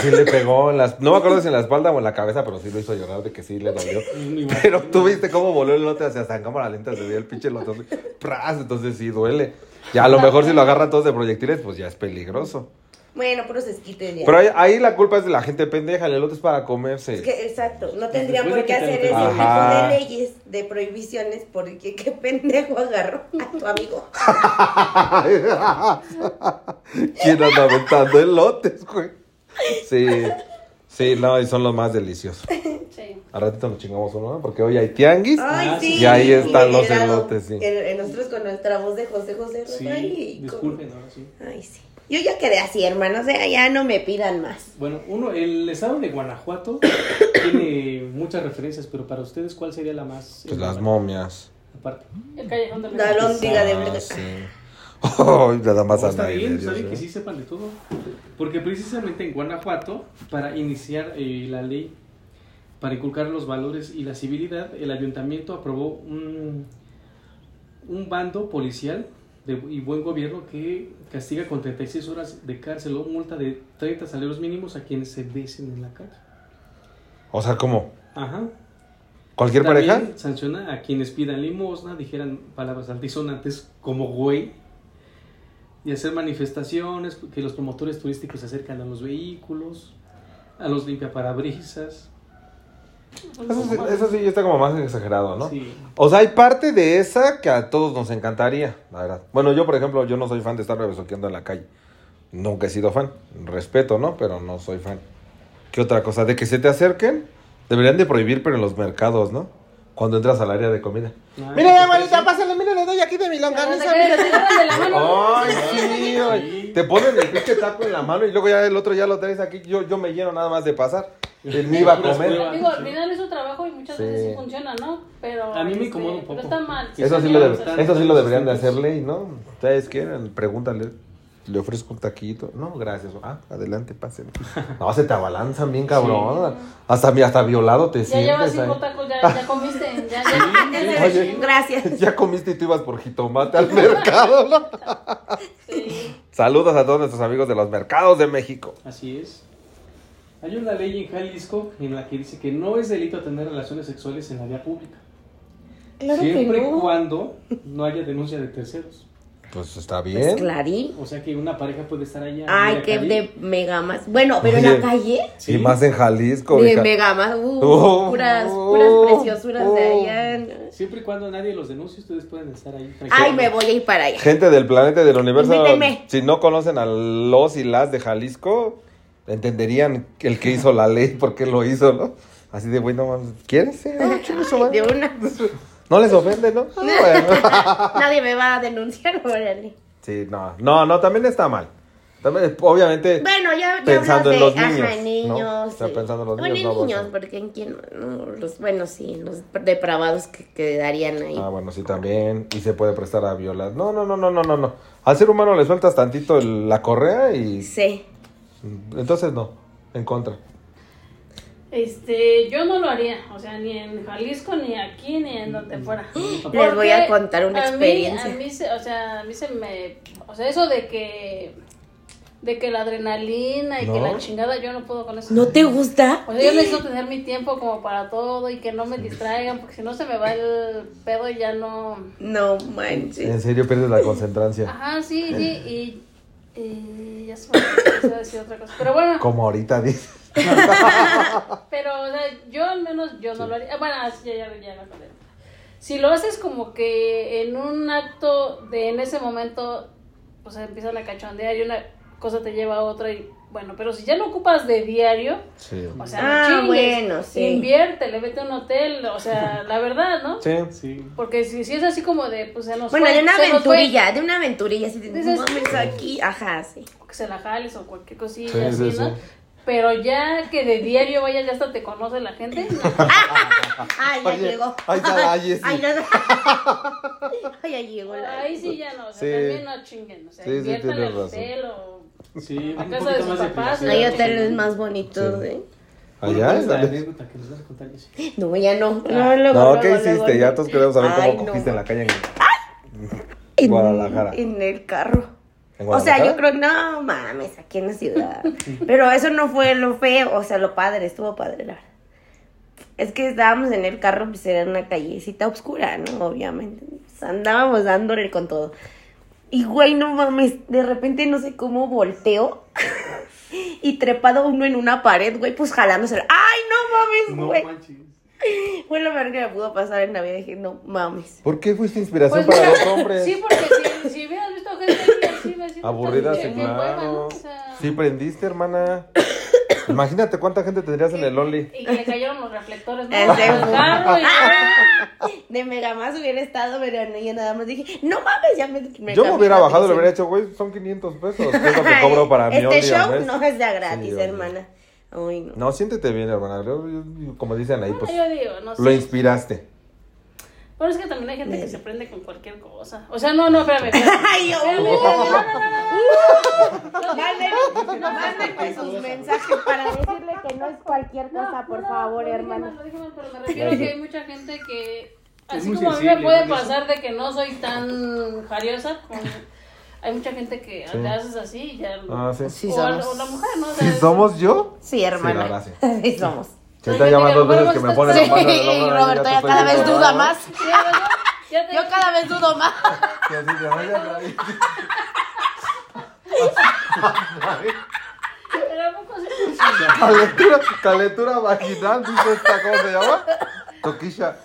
[SPEAKER 1] sí le pegó en las, no me acuerdo si en la espalda o en la cabeza, pero sí lo hizo llorar de que sí le dolió. Pero tú viste cómo voló el elote hacia hasta en cámara lenta, se veía el pinche elote. así, ¡pras! Entonces sí duele. Ya a lo mejor si lo agarran todos de proyectiles, pues ya es peligroso.
[SPEAKER 2] Bueno, puros esquites ya.
[SPEAKER 1] Pero ahí, ahí la culpa es de la gente pendeja, el elote es para comerse.
[SPEAKER 2] Es que, exacto, no tendrían
[SPEAKER 4] Después
[SPEAKER 2] por qué hacer ese tipo
[SPEAKER 1] Ajá.
[SPEAKER 2] de leyes, de prohibiciones, porque qué pendejo agarró a tu amigo.
[SPEAKER 1] ¿Quién anda aventando elotes, güey? Sí, sí, no, y son los más deliciosos.
[SPEAKER 3] Sí.
[SPEAKER 1] A ratito nos chingamos uno, ¿no? Porque hoy hay tianguis.
[SPEAKER 2] Ay,
[SPEAKER 4] Ah,
[SPEAKER 2] sí.
[SPEAKER 1] y ahí están los elotes, sí.
[SPEAKER 2] El- el nosotros con nuestra voz de José José.
[SPEAKER 4] Sí,
[SPEAKER 2] Ay,
[SPEAKER 4] disculpen, ahora sí.
[SPEAKER 2] Ay, sí. Yo ya quedé así, hermano, o sea, ya no me pidan más.
[SPEAKER 4] Bueno, uno, el estado de Guanajuato tiene muchas referencias, pero para ustedes, ¿cuál sería la más?
[SPEAKER 1] Pues las momias.
[SPEAKER 4] Aparte.
[SPEAKER 3] El callejón del
[SPEAKER 2] La
[SPEAKER 3] Beso.
[SPEAKER 2] alhóndiga de
[SPEAKER 1] Ah,
[SPEAKER 2] Blanca.
[SPEAKER 1] sí. Nada más
[SPEAKER 4] No,
[SPEAKER 1] a
[SPEAKER 4] está bien, está bien
[SPEAKER 1] mío.
[SPEAKER 4] que sí sepan de todo. Porque precisamente en Guanajuato, para iniciar eh, la ley, para inculcar los valores y la civilidad, el ayuntamiento aprobó un, un bando policial de, y buen gobierno que castiga con 36 horas de cárcel o multa de 30 salarios mínimos a quienes se besen en la calle.
[SPEAKER 1] O sea, ¿cómo?
[SPEAKER 4] Ajá.
[SPEAKER 1] ¿Cualquier
[SPEAKER 4] También
[SPEAKER 1] pareja?
[SPEAKER 4] sanciona a quienes pidan limosna, dijeran palabras altisonantes como güey, y hacer manifestaciones, que los promotores turísticos se acercan a los vehículos, a los limpiaparabrisas.
[SPEAKER 1] Eso sí, eso sí está como más exagerado, ¿no?
[SPEAKER 4] Sí.
[SPEAKER 1] O sea, hay parte de esa que a todos nos encantaría, la verdad. Bueno, yo, por ejemplo, yo no soy fan de estar besoqueando en la calle. Nunca he sido fan. Respeto, ¿no? Pero no soy fan. ¿Qué otra cosa? De que se te acerquen. Deberían de prohibir, pero en los mercados, ¿no? Cuando entras al área de comida.
[SPEAKER 4] Ay,
[SPEAKER 1] Mire,
[SPEAKER 4] ¿qué
[SPEAKER 1] abuelita, pásale, mire, le doy aquí de mi longaniza,
[SPEAKER 3] agarran
[SPEAKER 1] mire.
[SPEAKER 3] te agarran de la mano.
[SPEAKER 1] Ay, sí. Te ponen el pinche taco en la mano y luego ya el otro ya lo traes aquí. Yo, yo me lleno nada más de pasar. Él ni iba a comer.
[SPEAKER 3] Digo, al final es su trabajo y muchas
[SPEAKER 1] Sí.
[SPEAKER 3] veces sí funciona, ¿no? Pero.
[SPEAKER 4] A mí me
[SPEAKER 3] este,
[SPEAKER 4] incomoda un
[SPEAKER 3] Pero
[SPEAKER 4] poco.
[SPEAKER 3] está mal. sí
[SPEAKER 1] Eso
[SPEAKER 3] está
[SPEAKER 1] sí, lo
[SPEAKER 3] mal,
[SPEAKER 1] debe- eso sí lo deberían de hacer ley, ¿no? ¿Ustedes quieren? Pregúntale. Le ofrezco un taquito. No, gracias. Ah, adelante, pasen. No, se te abalanzan bien, cabrón. Hasta, hasta violado te
[SPEAKER 3] Ya llevas
[SPEAKER 1] sientes
[SPEAKER 3] cinco
[SPEAKER 1] ahí.
[SPEAKER 3] tacos, ya, ya comiste. Ya, ya.
[SPEAKER 1] Oye.
[SPEAKER 2] Gracias.
[SPEAKER 1] Ya comiste y tú ibas por jitomate al mercado, ¿no?
[SPEAKER 3] Sí.
[SPEAKER 1] Saludos a todos nuestros amigos de los mercados de México.
[SPEAKER 4] Así es. Hay una ley en Jalisco en la que dice que no es delito tener relaciones sexuales en la vía pública.
[SPEAKER 2] Claro que
[SPEAKER 4] siempre y
[SPEAKER 2] no.
[SPEAKER 4] cuando no haya denuncia de terceros.
[SPEAKER 1] Pues está
[SPEAKER 2] Pues
[SPEAKER 1] bien.
[SPEAKER 2] clarí.
[SPEAKER 4] O sea que una pareja puede estar allá.
[SPEAKER 2] Ay,
[SPEAKER 4] calle.
[SPEAKER 2] de mega más. Bueno, pero en la calle.
[SPEAKER 1] Y más en Jalisco.
[SPEAKER 2] De
[SPEAKER 1] hija.
[SPEAKER 2] mega más. Uh,
[SPEAKER 1] Oh,
[SPEAKER 2] puras,
[SPEAKER 1] oh,
[SPEAKER 2] puras preciosuras de
[SPEAKER 1] oh.
[SPEAKER 2] allá.
[SPEAKER 4] Siempre y cuando nadie los denuncie, ustedes pueden estar ahí.
[SPEAKER 2] Ay, me voy a ir para allá.
[SPEAKER 1] Gente del planeta y del universo,
[SPEAKER 2] Invítenme.
[SPEAKER 1] si no conocen a los y las de Jalisco, entenderían el que hizo la ley, por qué lo hizo, ¿no? Así de, bueno, ¿quieres? Sí, su madre.
[SPEAKER 2] De una.
[SPEAKER 1] No les ofende, ¿no? Ah, bueno.
[SPEAKER 2] Nadie me va a denunciar, órale.
[SPEAKER 1] Sí, no, no, no, también está mal. También, obviamente,
[SPEAKER 2] Bueno, ya, ya
[SPEAKER 1] Pensando en
[SPEAKER 2] de,
[SPEAKER 1] los niños,
[SPEAKER 2] Ajá,
[SPEAKER 1] ¿no?
[SPEAKER 2] niños.
[SPEAKER 1] Pensando en los
[SPEAKER 2] bueno,
[SPEAKER 1] niños,
[SPEAKER 2] en niños, porque en quién, no, los, bueno, sí, los depravados que quedarían ahí.
[SPEAKER 1] ah, bueno, sí, también, y se puede prestar a violar. No, no, no, no, no, no, no. Al ser humano le sueltas tantito el- la correa y
[SPEAKER 2] Sí.
[SPEAKER 1] entonces no, en contra.
[SPEAKER 3] Este, yo no lo haría, o sea, ni en Jalisco, ni aquí, ni en donde fuera.
[SPEAKER 2] Les voy a
[SPEAKER 3] Porque
[SPEAKER 2] contar una
[SPEAKER 3] a mí-
[SPEAKER 2] experiencia.
[SPEAKER 3] A mí, se, o sea, a mí se me, o sea, eso de que, de que la adrenalina y que la chingada, yo no puedo con eso.
[SPEAKER 2] ¿No te gusta?
[SPEAKER 3] O sea, yo necesito tener mi tiempo como para todo y que no me distraigan, porque si no se me va el pedo y ya no...
[SPEAKER 2] No
[SPEAKER 1] En
[SPEAKER 2] manches.
[SPEAKER 1] serio pierdes la concentración.
[SPEAKER 3] Ajá, sí, sí, y, y ya se me iba a decir otra cosa. Pero bueno,
[SPEAKER 1] Como ahorita dices.
[SPEAKER 3] Pero, o sea, yo al menos yo no lo haría. Bueno, sí, ya, ya, ya me acordé. Si lo haces como que en un acto de en ese momento, pues empiezan a cachondear y una cosa te lleva a otra y bueno, pero si ya lo ocupas de diario,
[SPEAKER 1] Sí.
[SPEAKER 3] o sea,
[SPEAKER 2] Ah,
[SPEAKER 3] chingues,
[SPEAKER 2] bueno, sí.
[SPEAKER 3] invierte, le vete a un hotel, o sea, la verdad, ¿no?
[SPEAKER 1] Sí.
[SPEAKER 4] Sí.
[SPEAKER 3] Porque si, si es así como de, pues se nos
[SPEAKER 2] Bueno,
[SPEAKER 3] fue,
[SPEAKER 2] de una aventurilla, de una aventurilla, de, no
[SPEAKER 3] Dices,
[SPEAKER 2] mames, aquí, ajá, sí.
[SPEAKER 3] o que se la jales o cualquier cosilla
[SPEAKER 1] Sí,
[SPEAKER 3] así,
[SPEAKER 1] sí,
[SPEAKER 3] ¿no? Pero ya que de diario vayas, ya hasta te conoce la gente. no.
[SPEAKER 2] Ay, ya
[SPEAKER 1] Oye,
[SPEAKER 2] llegó.
[SPEAKER 1] ahí está, ahí sí.
[SPEAKER 2] Ay, no. Ay, ya llegó la.
[SPEAKER 3] Ahí sí ya no, o sea,
[SPEAKER 1] Sí.
[SPEAKER 3] también no chinguen, o sea,
[SPEAKER 1] Sí, sí, tienes razón.
[SPEAKER 3] hotel o...
[SPEAKER 4] Sí,
[SPEAKER 3] A casa de sus papás.
[SPEAKER 2] Hay hoteles más bonitos,
[SPEAKER 1] Sí.
[SPEAKER 2] ¿eh?
[SPEAKER 1] Allá
[SPEAKER 4] ¿cuál es la anécdota que nos vas a contar, Jessy?
[SPEAKER 2] No, ya no. No,
[SPEAKER 4] Ah.
[SPEAKER 2] luego,
[SPEAKER 1] No,
[SPEAKER 2] luego,
[SPEAKER 1] ¿qué
[SPEAKER 2] luego,
[SPEAKER 1] hiciste?
[SPEAKER 2] luego.
[SPEAKER 1] Ya todos queremos saber
[SPEAKER 2] Ay,
[SPEAKER 1] cómo
[SPEAKER 2] no.
[SPEAKER 1] cogiste en la calle en,
[SPEAKER 2] En-
[SPEAKER 1] Guadalajara.
[SPEAKER 2] En el carro. O sea, yo creo, no mames, aquí en la ciudad. Pero eso no fue lo feo, o sea, lo padre, estuvo padre, la verdad. Es que estábamos en el carro, pues era una callecita oscura, ¿no? Obviamente. Pues, andábamos dándole con todo. Y güey, no mames, de repente no sé cómo volteo. y trepado uno en una pared, güey, pues jalándose. ¡Ay, no mames,
[SPEAKER 4] No
[SPEAKER 2] güey!
[SPEAKER 4] manches.
[SPEAKER 2] Fue lo peor que me pudo pasar en la vida. Dije, no mames.
[SPEAKER 1] ¿Por qué fuiste inspiración
[SPEAKER 3] Pues
[SPEAKER 1] para los hombres?
[SPEAKER 3] Sí, porque si, si hubieras visto gente así, así, así,
[SPEAKER 1] Aburrida,
[SPEAKER 3] así,
[SPEAKER 1] sí, claro.
[SPEAKER 3] O sea,
[SPEAKER 1] Sí prendiste, hermana. Imagínate cuánta gente tendrías en el Only.
[SPEAKER 3] Y que le cayeron los reflectores.
[SPEAKER 2] De mega más hubiera estado, pero no, yo nada más dije, no mames, ya me. me
[SPEAKER 1] Yo me hubiera bajado y le hubiera hecho, güey, son 500 pesos. ¿Qué es lo que cobro para mi
[SPEAKER 2] Este show no es de gratis,
[SPEAKER 1] Sí,
[SPEAKER 2] hermana. Ay, no.
[SPEAKER 1] No, siéntete bien, hermana. Yo- yo- Como dicen ahí, pues
[SPEAKER 3] Yo digo, no sé.
[SPEAKER 1] lo inspiraste.
[SPEAKER 3] Pero es que también hay gente que se prende con cualquier cosa. O sea, no, no, espérame.
[SPEAKER 2] Ay, yo.
[SPEAKER 3] No, no, no, no.
[SPEAKER 2] Mándenme, mándenme sus mensajes para decirle que no es cualquier
[SPEAKER 3] No,
[SPEAKER 2] cosa, por
[SPEAKER 3] no,
[SPEAKER 2] favor,
[SPEAKER 3] lo dije mal, pero me refiero que hay mucha gente que, así
[SPEAKER 4] muy
[SPEAKER 3] como a mí me
[SPEAKER 4] sensible,
[SPEAKER 3] puede
[SPEAKER 4] ¿no?
[SPEAKER 3] pasar de que no soy tan jariosa, hay mucha gente que le haces así y ya...
[SPEAKER 1] Ah, sí.
[SPEAKER 3] O, la mujer, ¿no? O
[SPEAKER 1] ¿Sí somos yo?
[SPEAKER 2] Sí, hermana.
[SPEAKER 1] Sí,
[SPEAKER 2] somos.
[SPEAKER 1] Se está llamando dos veces que me pone la mano
[SPEAKER 2] Sí, Roberto ya cada vez duda más. Yo cada vez dudo más.
[SPEAKER 1] Calentura, calentura vaginal, dice esta, ¿cómo se llama? Toquilla.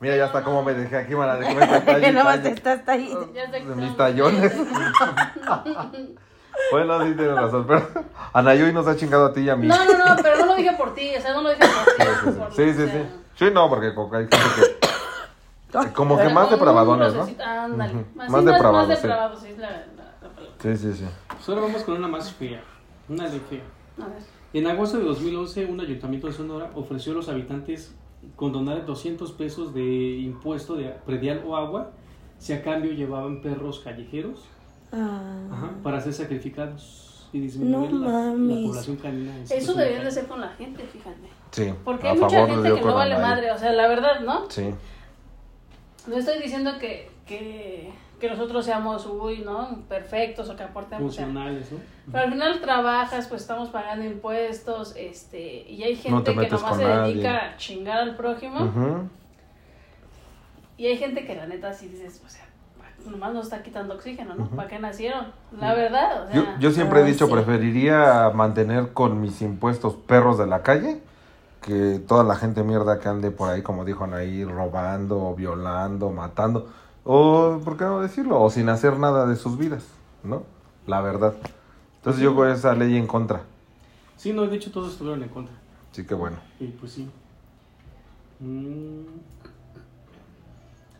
[SPEAKER 1] Mira, ya está como me dejé aquí, me está
[SPEAKER 2] estás ahí.
[SPEAKER 1] De mis tallones. Bueno, sí tienes razón, pero Anayoy nos ha chingado a ti y a mí.
[SPEAKER 3] No, no, no, pero no lo dije por ti, o sea, no lo dije por ti.
[SPEAKER 1] Sí, sí, sí. Sí, no, porque como que hay gente que... Como que más depravadones, ¿no?
[SPEAKER 3] Ándale.
[SPEAKER 1] Más depravados,
[SPEAKER 3] Más
[SPEAKER 1] sí.
[SPEAKER 3] depravados, sí, es la, la, la palabra.
[SPEAKER 1] Sí, sí, sí.
[SPEAKER 4] Pues ahora vamos con una más fea. Una ley fea.
[SPEAKER 3] A ver.
[SPEAKER 4] En agosto de 2011, un ayuntamiento de Sonora ofreció a los habitantes condonar 200 pesos de impuesto de predial o agua si a cambio llevaban perros callejeros
[SPEAKER 2] Ah.
[SPEAKER 4] ajá, para ser sacrificados y disminuir
[SPEAKER 2] No
[SPEAKER 4] la, población canina.
[SPEAKER 3] Eso debería de ser con la gente, fíjate.
[SPEAKER 1] Sí,
[SPEAKER 3] Porque
[SPEAKER 1] a
[SPEAKER 3] hay mucha gente que no vale madre, o sea, la verdad, ¿no?
[SPEAKER 1] Sí.
[SPEAKER 3] No estoy diciendo que, que, que nosotros seamos, uy, ¿no? Perfectos o que aportemos.
[SPEAKER 4] Funcionales, ¿no?
[SPEAKER 3] Pero al final trabajas, pues estamos pagando impuestos, este, y hay gente
[SPEAKER 1] te
[SPEAKER 3] que nomás se
[SPEAKER 1] nadie.
[SPEAKER 3] dedica a chingar al prójimo, y hay gente que la neta sí dices, o sea, nomás nos está quitando oxígeno, ¿no? ¿Para qué nacieron? La verdad, o
[SPEAKER 1] Yo,
[SPEAKER 3] sea,
[SPEAKER 1] yo siempre he
[SPEAKER 2] Ah,
[SPEAKER 1] dicho,
[SPEAKER 2] sí.
[SPEAKER 1] preferiría mantener con mis impuestos perros de la calle que toda la gente mierda que ande por ahí, como dijo Anaí, robando, violando, matando, o, ¿por qué no decirlo? O sin hacer nada de sus vidas, ¿no? La verdad. Entonces yo con esa ley en contra.
[SPEAKER 4] Sí, no, de hecho todos estuvieron en contra.
[SPEAKER 1] Sí que bueno.
[SPEAKER 4] Y pues sí. Mm.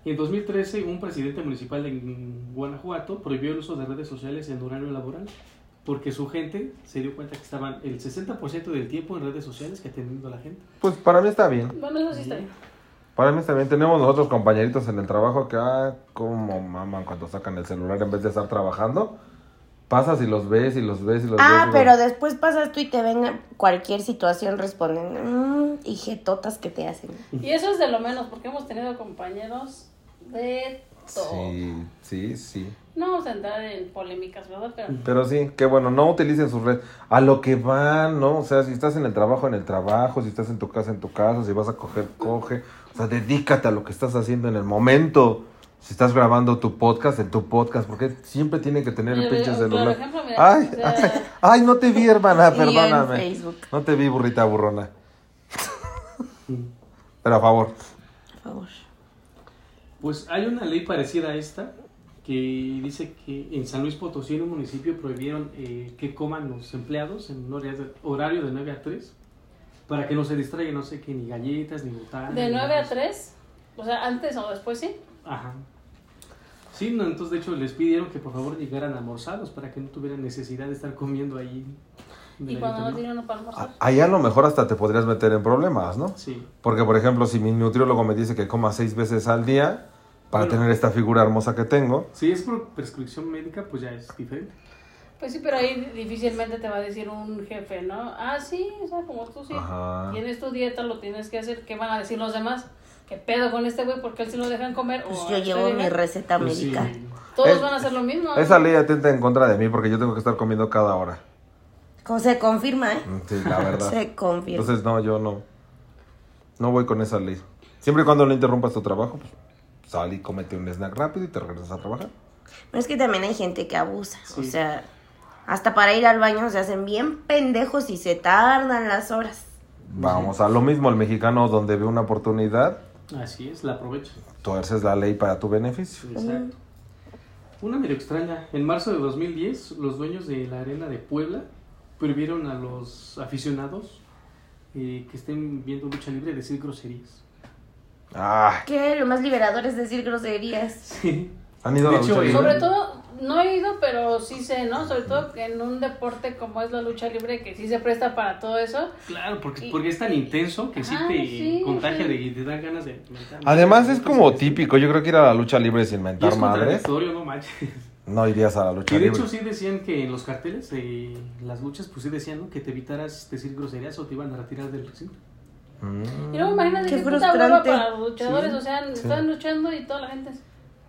[SPEAKER 4] En 2013, un presidente municipal en Guanajuato prohibió el uso de redes sociales en horario laboral porque su gente se dio cuenta que estaban el 60% del tiempo en redes sociales que atendiendo a la gente.
[SPEAKER 1] Pues para mí está bien.
[SPEAKER 3] bueno, eso sí está bien.
[SPEAKER 1] Para mí está bien. Tenemos nosotros compañeritos en el trabajo que, ah, como maman cuando sacan el celular en vez de estar trabajando. Pasas y los ves y los ves y los ves.
[SPEAKER 2] Ah,
[SPEAKER 1] y los-
[SPEAKER 2] pero después pasas tú y te ven cualquier situación responden. "Mm", y jetotas que te hacen.
[SPEAKER 3] Y eso es de lo menos, porque hemos tenido compañeros de todo.
[SPEAKER 1] Sí, sí, sí.
[SPEAKER 3] No vamos a entrar en polémicas, ¿verdad? Pero
[SPEAKER 1] Pero sí, qué bueno, no utilicen sus redes. A lo que van, ¿no? O sea, si estás en el trabajo, en el trabajo, si estás en tu casa, en tu casa, si vas a coger, coge. O sea, dedícate a lo que estás haciendo en el momento. Si estás grabando tu podcast, en tu podcast, porque siempre tiene que tener el pinche celular.
[SPEAKER 3] ejemplo, mira,
[SPEAKER 1] ay,
[SPEAKER 3] o sea-
[SPEAKER 1] ay, ay, no te vi, hermana, perdóname. No te vi, burrita burrona. Pero a favor.
[SPEAKER 2] Por favor.
[SPEAKER 4] Pues hay una ley parecida a esta que dice que en San Luis Potosí, en un municipio, prohibieron eh, que coman los empleados en un horario de, horario de 9 a 3 para que no se distraigan, no sé qué, ni galletas, ni botanas.
[SPEAKER 3] de
[SPEAKER 4] ni
[SPEAKER 3] 9
[SPEAKER 4] nada
[SPEAKER 3] a
[SPEAKER 4] de eso.
[SPEAKER 3] 3, o sea, antes o después sí.
[SPEAKER 4] Ajá. Sí, no, entonces de hecho les pidieron que por favor llegaran almorzados para que no tuvieran necesidad de estar comiendo ahí.
[SPEAKER 3] Y cuando no tienen para almorzar.
[SPEAKER 1] A- Ahí a lo mejor hasta te podrías meter en problemas, ¿no?
[SPEAKER 4] Sí.
[SPEAKER 1] Porque, por ejemplo, si mi nutriólogo me dice que coma seis veces al día para
[SPEAKER 4] Bueno.
[SPEAKER 1] tener esta figura hermosa que tengo,
[SPEAKER 4] Si es por prescripción médica, pues ya es diferente.
[SPEAKER 3] Pues sí, pero ahí difícilmente te va a decir un jefe, ¿no? Ah, sí, o sea, como tú sí.
[SPEAKER 1] Ajá.
[SPEAKER 3] Tienes tu dieta, lo tienes que hacer. ¿Qué van a decir los demás? ¿Qué pedo con este güey? Porque él sí lo dejan comer.
[SPEAKER 2] Pues
[SPEAKER 3] o
[SPEAKER 2] yo
[SPEAKER 3] este
[SPEAKER 2] llevo mi receta
[SPEAKER 4] Pues sí.
[SPEAKER 2] médica.
[SPEAKER 3] Todos
[SPEAKER 1] Es-
[SPEAKER 3] van a hacer lo mismo.
[SPEAKER 1] esa ley atenta en contra de mí porque yo tengo que estar comiendo cada hora.
[SPEAKER 2] Como Se confirma, ¿eh?
[SPEAKER 1] Mm, Sí, la verdad.
[SPEAKER 2] Se confirma.
[SPEAKER 1] Entonces, no, yo no. No voy con esa ley. Siempre y cuando no interrumpas tu trabajo, pues sal y cómete un snack rápido y te regresas a trabajar.
[SPEAKER 2] Pero es que también hay gente que abusa. O sea, hasta para ir al baño se hacen bien pendejos y se tardan las horas.
[SPEAKER 1] Vamos a lo mismo, el mexicano donde ve una oportunidad,
[SPEAKER 4] Así es, la aprovecho.
[SPEAKER 1] tuerces la ley para tu beneficio.
[SPEAKER 4] Exacto. Una medio extraña. En marzo de 2010, los dueños de la Arena de Puebla prohibieron a los aficionados eh, que estén viendo lucha libre decir groserías.
[SPEAKER 1] Ah,
[SPEAKER 2] ¿Qué? Lo más liberador es decir groserías.
[SPEAKER 4] Sí.
[SPEAKER 1] han ido a la
[SPEAKER 4] hecho,
[SPEAKER 1] lucha libre?
[SPEAKER 3] Sobre todo, no he ido, pero sí sé, ¿no? Sobre todo que en un deporte como es la lucha libre, que sí se presta para todo eso.
[SPEAKER 4] Claro, porque,
[SPEAKER 3] Y-
[SPEAKER 4] porque es tan intenso que sí te
[SPEAKER 3] sí,
[SPEAKER 4] contagia
[SPEAKER 3] sí.
[SPEAKER 4] de, te da ganas de...
[SPEAKER 1] Además es como típico, yo creo que ir a la lucha libre sin
[SPEAKER 4] Y
[SPEAKER 1] mentar
[SPEAKER 4] es
[SPEAKER 1] madres,
[SPEAKER 4] no manches.
[SPEAKER 1] no irías a la lucha
[SPEAKER 4] Y de
[SPEAKER 1] libre.
[SPEAKER 4] hecho sí decían que en los carteles de las luchas, pues sí decían ¿no? que te evitaras decir groserías o te iban a retirar del recinto.
[SPEAKER 1] Mm.
[SPEAKER 3] Y luego imagínate
[SPEAKER 2] Qué
[SPEAKER 3] qué puta hueva
[SPEAKER 2] frustrante.
[SPEAKER 3] para los luchadores,
[SPEAKER 4] Sí,
[SPEAKER 3] o sea, están luchando y toda la gente...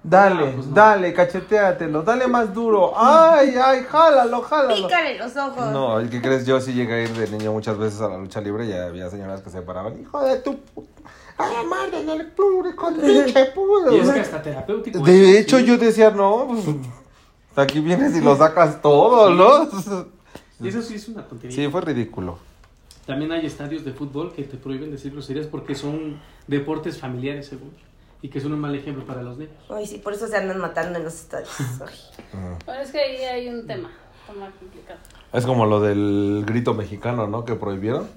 [SPEAKER 1] Dale,
[SPEAKER 4] Ah, pues no.
[SPEAKER 1] dale, cacheteatelo, dale más duro. Ay, ay, jálalo, jálalo.
[SPEAKER 2] Pícale los ojos.
[SPEAKER 1] No, ¿qué crees? Yo sí llegué a ir de niño muchas veces a la lucha libre y había señoras que se paraban. Hijo de tu puta. Ay, madre, no le pude con pinche pudo.
[SPEAKER 4] Y es que hasta terapéutico.
[SPEAKER 1] De
[SPEAKER 4] eso,
[SPEAKER 1] hecho,
[SPEAKER 4] sí.
[SPEAKER 1] yo decía, no, pues, aquí vienes y lo sacas todo, ¿no?
[SPEAKER 4] Y eso sí es una tontería.
[SPEAKER 1] Sí, fue ridículo.
[SPEAKER 4] También hay estadios de fútbol que te prohíben decir groserías porque son deportes familiares, según. Y que son un mal ejemplo para los niños.
[SPEAKER 2] Ay, sí, por eso se andan matando en los estadios. Ay.
[SPEAKER 3] Bueno, es que ahí hay un tema. más complicado.
[SPEAKER 1] Es como lo del grito mexicano, ¿no? Que prohibieron.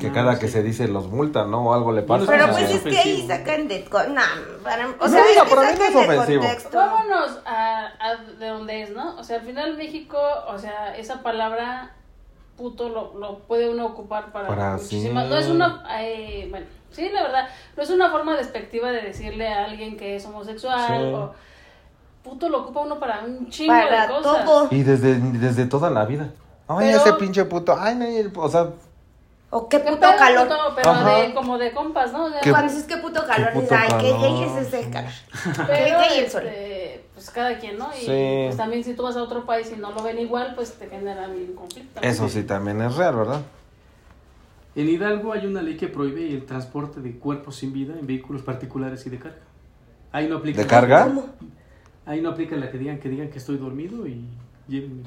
[SPEAKER 1] Que
[SPEAKER 4] Ah,
[SPEAKER 1] cada que
[SPEAKER 4] sí.
[SPEAKER 1] se dice los multan, ¿no? O algo le pasa.
[SPEAKER 2] Pero
[SPEAKER 4] Ah,
[SPEAKER 2] pues
[SPEAKER 4] sí.
[SPEAKER 2] es que ahí sacan de... No, para, o sea, es
[SPEAKER 1] no,
[SPEAKER 2] que
[SPEAKER 1] para mí no es ofensivo.
[SPEAKER 2] contexto.
[SPEAKER 3] Vámonos a, a de donde es, ¿no? O sea, al final México, o sea, esa palabra puto lo, lo puede uno ocupar para,
[SPEAKER 1] Para
[SPEAKER 3] muchísimas.
[SPEAKER 1] sí.
[SPEAKER 3] No es una, eh, bueno, sí, la verdad, no es una forma despectiva de decirle a alguien que es homosexual
[SPEAKER 1] Sí.
[SPEAKER 3] o puto lo ocupa uno para un chingo
[SPEAKER 2] Para
[SPEAKER 3] de cosas.
[SPEAKER 2] todo.
[SPEAKER 1] Y desde, desde toda la vida. Ay,
[SPEAKER 3] Pero-
[SPEAKER 1] ese pinche puto. Ay, no, o sea,
[SPEAKER 2] O qué
[SPEAKER 3] ¿Qué
[SPEAKER 2] puto
[SPEAKER 3] pedo,
[SPEAKER 2] calor.
[SPEAKER 3] puto? pero
[SPEAKER 1] Ajá.
[SPEAKER 3] de, como de compas, ¿no?
[SPEAKER 1] ¿Qué-
[SPEAKER 2] Cuando dices qué puto calor,
[SPEAKER 1] puto
[SPEAKER 2] dices, ay, qué
[SPEAKER 1] calor.
[SPEAKER 2] gay es ese calor.
[SPEAKER 3] Pero,
[SPEAKER 2] ¿Qué- qué y el sol?
[SPEAKER 3] este, pues cada quien, ¿no? Y
[SPEAKER 1] Sí.
[SPEAKER 3] pues también si tú vas a otro país y no lo ven igual, pues te generan un conflicto. ¿no?
[SPEAKER 1] eso sí también es real, ¿verdad?
[SPEAKER 4] En Hidalgo hay una ley que prohíbe el transporte de cuerpos sin vida en vehículos particulares y de carga. Ahí no aplica.
[SPEAKER 1] ¿De carga?
[SPEAKER 2] ¿Cómo?
[SPEAKER 4] Ahí no aplica la que digan que digan que estoy dormido y llévenme.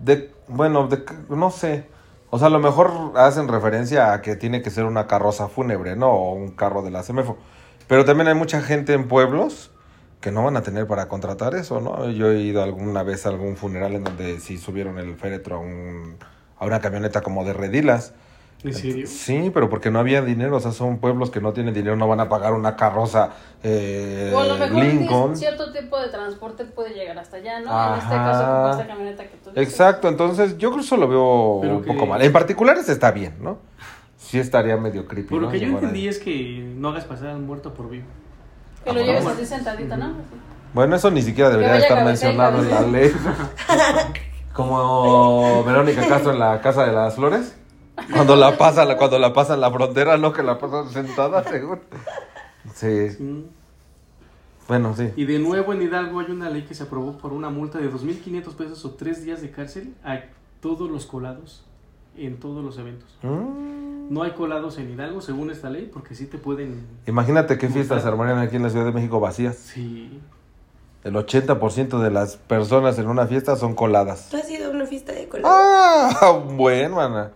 [SPEAKER 1] De, bueno, de, no sé. O sea, a lo mejor hacen referencia a que tiene que ser una carroza fúnebre, ¿no? O un carro de la CEMEFO. Pero también hay mucha gente en pueblos que no van a tener para contratar eso, ¿no? Yo he ido alguna vez a algún funeral en donde sí subieron el féretro a, un, a una camioneta como de redilas.
[SPEAKER 4] ¿En serio?
[SPEAKER 1] Sí, pero porque no había dinero, o sea, son pueblos que no tienen dinero, no van a pagar una carroza eh,
[SPEAKER 3] O a lo mejor
[SPEAKER 1] Lincoln.
[SPEAKER 3] cierto tipo de transporte puede llegar hasta allá, ¿no? En este caso, como esta camioneta que tú dices.
[SPEAKER 1] Exacto, entonces yo creo que eso lo veo
[SPEAKER 4] Pero
[SPEAKER 1] un
[SPEAKER 4] que-
[SPEAKER 1] poco mal. En particulares está bien, ¿no? Sí estaría medio creepy.
[SPEAKER 4] Lo
[SPEAKER 1] ¿no?
[SPEAKER 4] que yo
[SPEAKER 1] Llevar ahí.
[SPEAKER 4] entendí es que no hagas pasar al muerto por vivo.
[SPEAKER 3] Que lo
[SPEAKER 1] Ah,
[SPEAKER 3] lleves
[SPEAKER 1] bueno.
[SPEAKER 3] así sentadito, ¿no?
[SPEAKER 1] Bueno, eso ni siquiera debería estar mencionado en la ley. Como Verónica Castro en la Casa de las Flores. Cuando la pasa, cuando la pasa en la frontera, no que la pasan sentada, seguro. Sí, bueno, sí.
[SPEAKER 4] Y de nuevo en Hidalgo hay una ley que se aprobó por una multa de 2.500 pesos o tres días de cárcel a todos los colados en todos los eventos.
[SPEAKER 1] Mm.
[SPEAKER 4] No hay colados en Hidalgo según esta ley porque sí te pueden...
[SPEAKER 1] Imagínate qué fiestas se armarían aquí en la Ciudad de México vacías.
[SPEAKER 4] Sí.
[SPEAKER 1] El 80% de las personas en una fiesta son coladas.
[SPEAKER 2] ¿Tú has ido a una fiesta de color?
[SPEAKER 1] Ah, bueno, mana.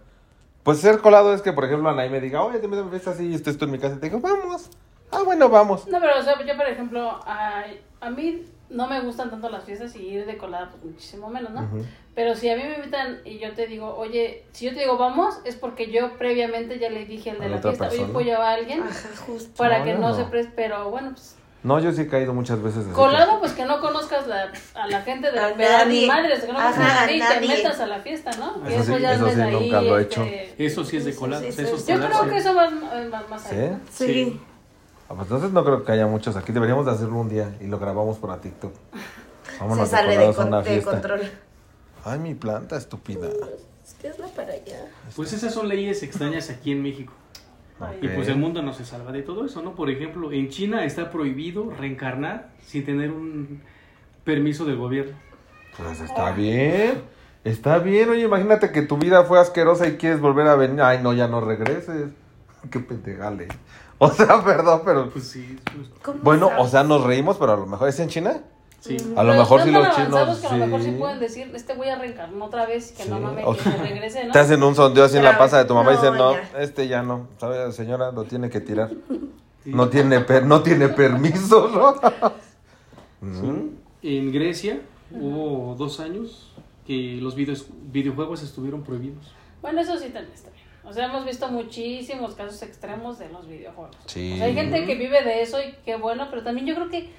[SPEAKER 1] Pues ser colado es que, por ejemplo, Anaí me diga, oye, te meto en fiesta así y estoy tú en mi casa y te digo, vamos. Ah, bueno, vamos.
[SPEAKER 3] No, pero o sea, yo, por ejemplo, a, a mí no me gustan tanto las fiestas y ir de colada, pues muchísimo menos, ¿no? Pero si a mí me invitan y yo te digo, oye, si yo te digo vamos, es porque yo previamente ya le dije al de
[SPEAKER 1] A la
[SPEAKER 3] fiesta, oye,
[SPEAKER 1] persona.
[SPEAKER 3] puedo llevar a alguien
[SPEAKER 2] Ajá, justo.
[SPEAKER 3] para
[SPEAKER 1] No,
[SPEAKER 3] que
[SPEAKER 1] yo
[SPEAKER 3] no,
[SPEAKER 1] no.
[SPEAKER 3] se preste, pero bueno, pues
[SPEAKER 1] No, yo sí he caído muchas veces. así
[SPEAKER 3] colado, pues que no conozcas la, a la gente de la ni madres, que no conozcas y te metas a la fiesta, ¿no? Que
[SPEAKER 1] Eso sí,
[SPEAKER 3] ya
[SPEAKER 1] eso sí,
[SPEAKER 3] ahí,
[SPEAKER 1] nunca lo he
[SPEAKER 3] este,
[SPEAKER 4] Eso sí es de
[SPEAKER 2] sí,
[SPEAKER 4] eso es
[SPEAKER 3] Yo creo que eso va más, más, más
[SPEAKER 1] ¿Sí?
[SPEAKER 3] allá.
[SPEAKER 2] Sí.
[SPEAKER 4] Sí.
[SPEAKER 1] Ah, pues entonces no creo que haya muchos aquí. Deberíamos de hacerlo un día y lo grabamos para TikTok. Vámonos
[SPEAKER 2] Se sale de, con-
[SPEAKER 1] una
[SPEAKER 2] de
[SPEAKER 1] fiesta.
[SPEAKER 2] control.
[SPEAKER 1] Ay, mi planta estúpida.
[SPEAKER 2] Es que hazla para allá.
[SPEAKER 4] Pues esas son leyes extrañas aquí en México. Y pues el mundo no se salva de todo eso, ¿no? Por ejemplo, en China está prohibido reencarnar sin tener un permiso del gobierno.
[SPEAKER 1] Pues está bien. Está bien. Oye, imagínate que tu vida fue asquerosa y quieres volver a venir. Ay, no, ya no regreses. Qué pendejale. O sea, perdón, pero...
[SPEAKER 4] Pues sí, pues,
[SPEAKER 2] ¿Cómo
[SPEAKER 1] Bueno,
[SPEAKER 2] sabes?
[SPEAKER 1] o sea, nos reímos, pero a lo mejor es en China.
[SPEAKER 4] Sí.
[SPEAKER 1] A lo mejor si los chinos...
[SPEAKER 3] que a lo mejor sí
[SPEAKER 1] sí.
[SPEAKER 3] pueden decir, este voy a reencarnar otra vez y que no
[SPEAKER 1] Sí.
[SPEAKER 3] mames,
[SPEAKER 1] O
[SPEAKER 3] que se regrese, ¿no?
[SPEAKER 1] Te hacen un sondeo así en la panza de tu mamá y dicen,
[SPEAKER 2] No,
[SPEAKER 1] no,
[SPEAKER 2] ya.
[SPEAKER 1] este ya no. ¿Sabe, señora? Lo tiene que tirar.
[SPEAKER 4] Sí.
[SPEAKER 1] No tiene, per- no tiene permiso, ¿no? Mm.
[SPEAKER 4] En Grecia hubo dos años que los videos, videojuegos estuvieron prohibidos.
[SPEAKER 3] Bueno, eso sí también está bien. O sea, hemos visto muchísimos casos extremos de los videojuegos.
[SPEAKER 1] Sí.
[SPEAKER 3] O sea, hay gente que vive de eso y qué bueno, pero también yo creo que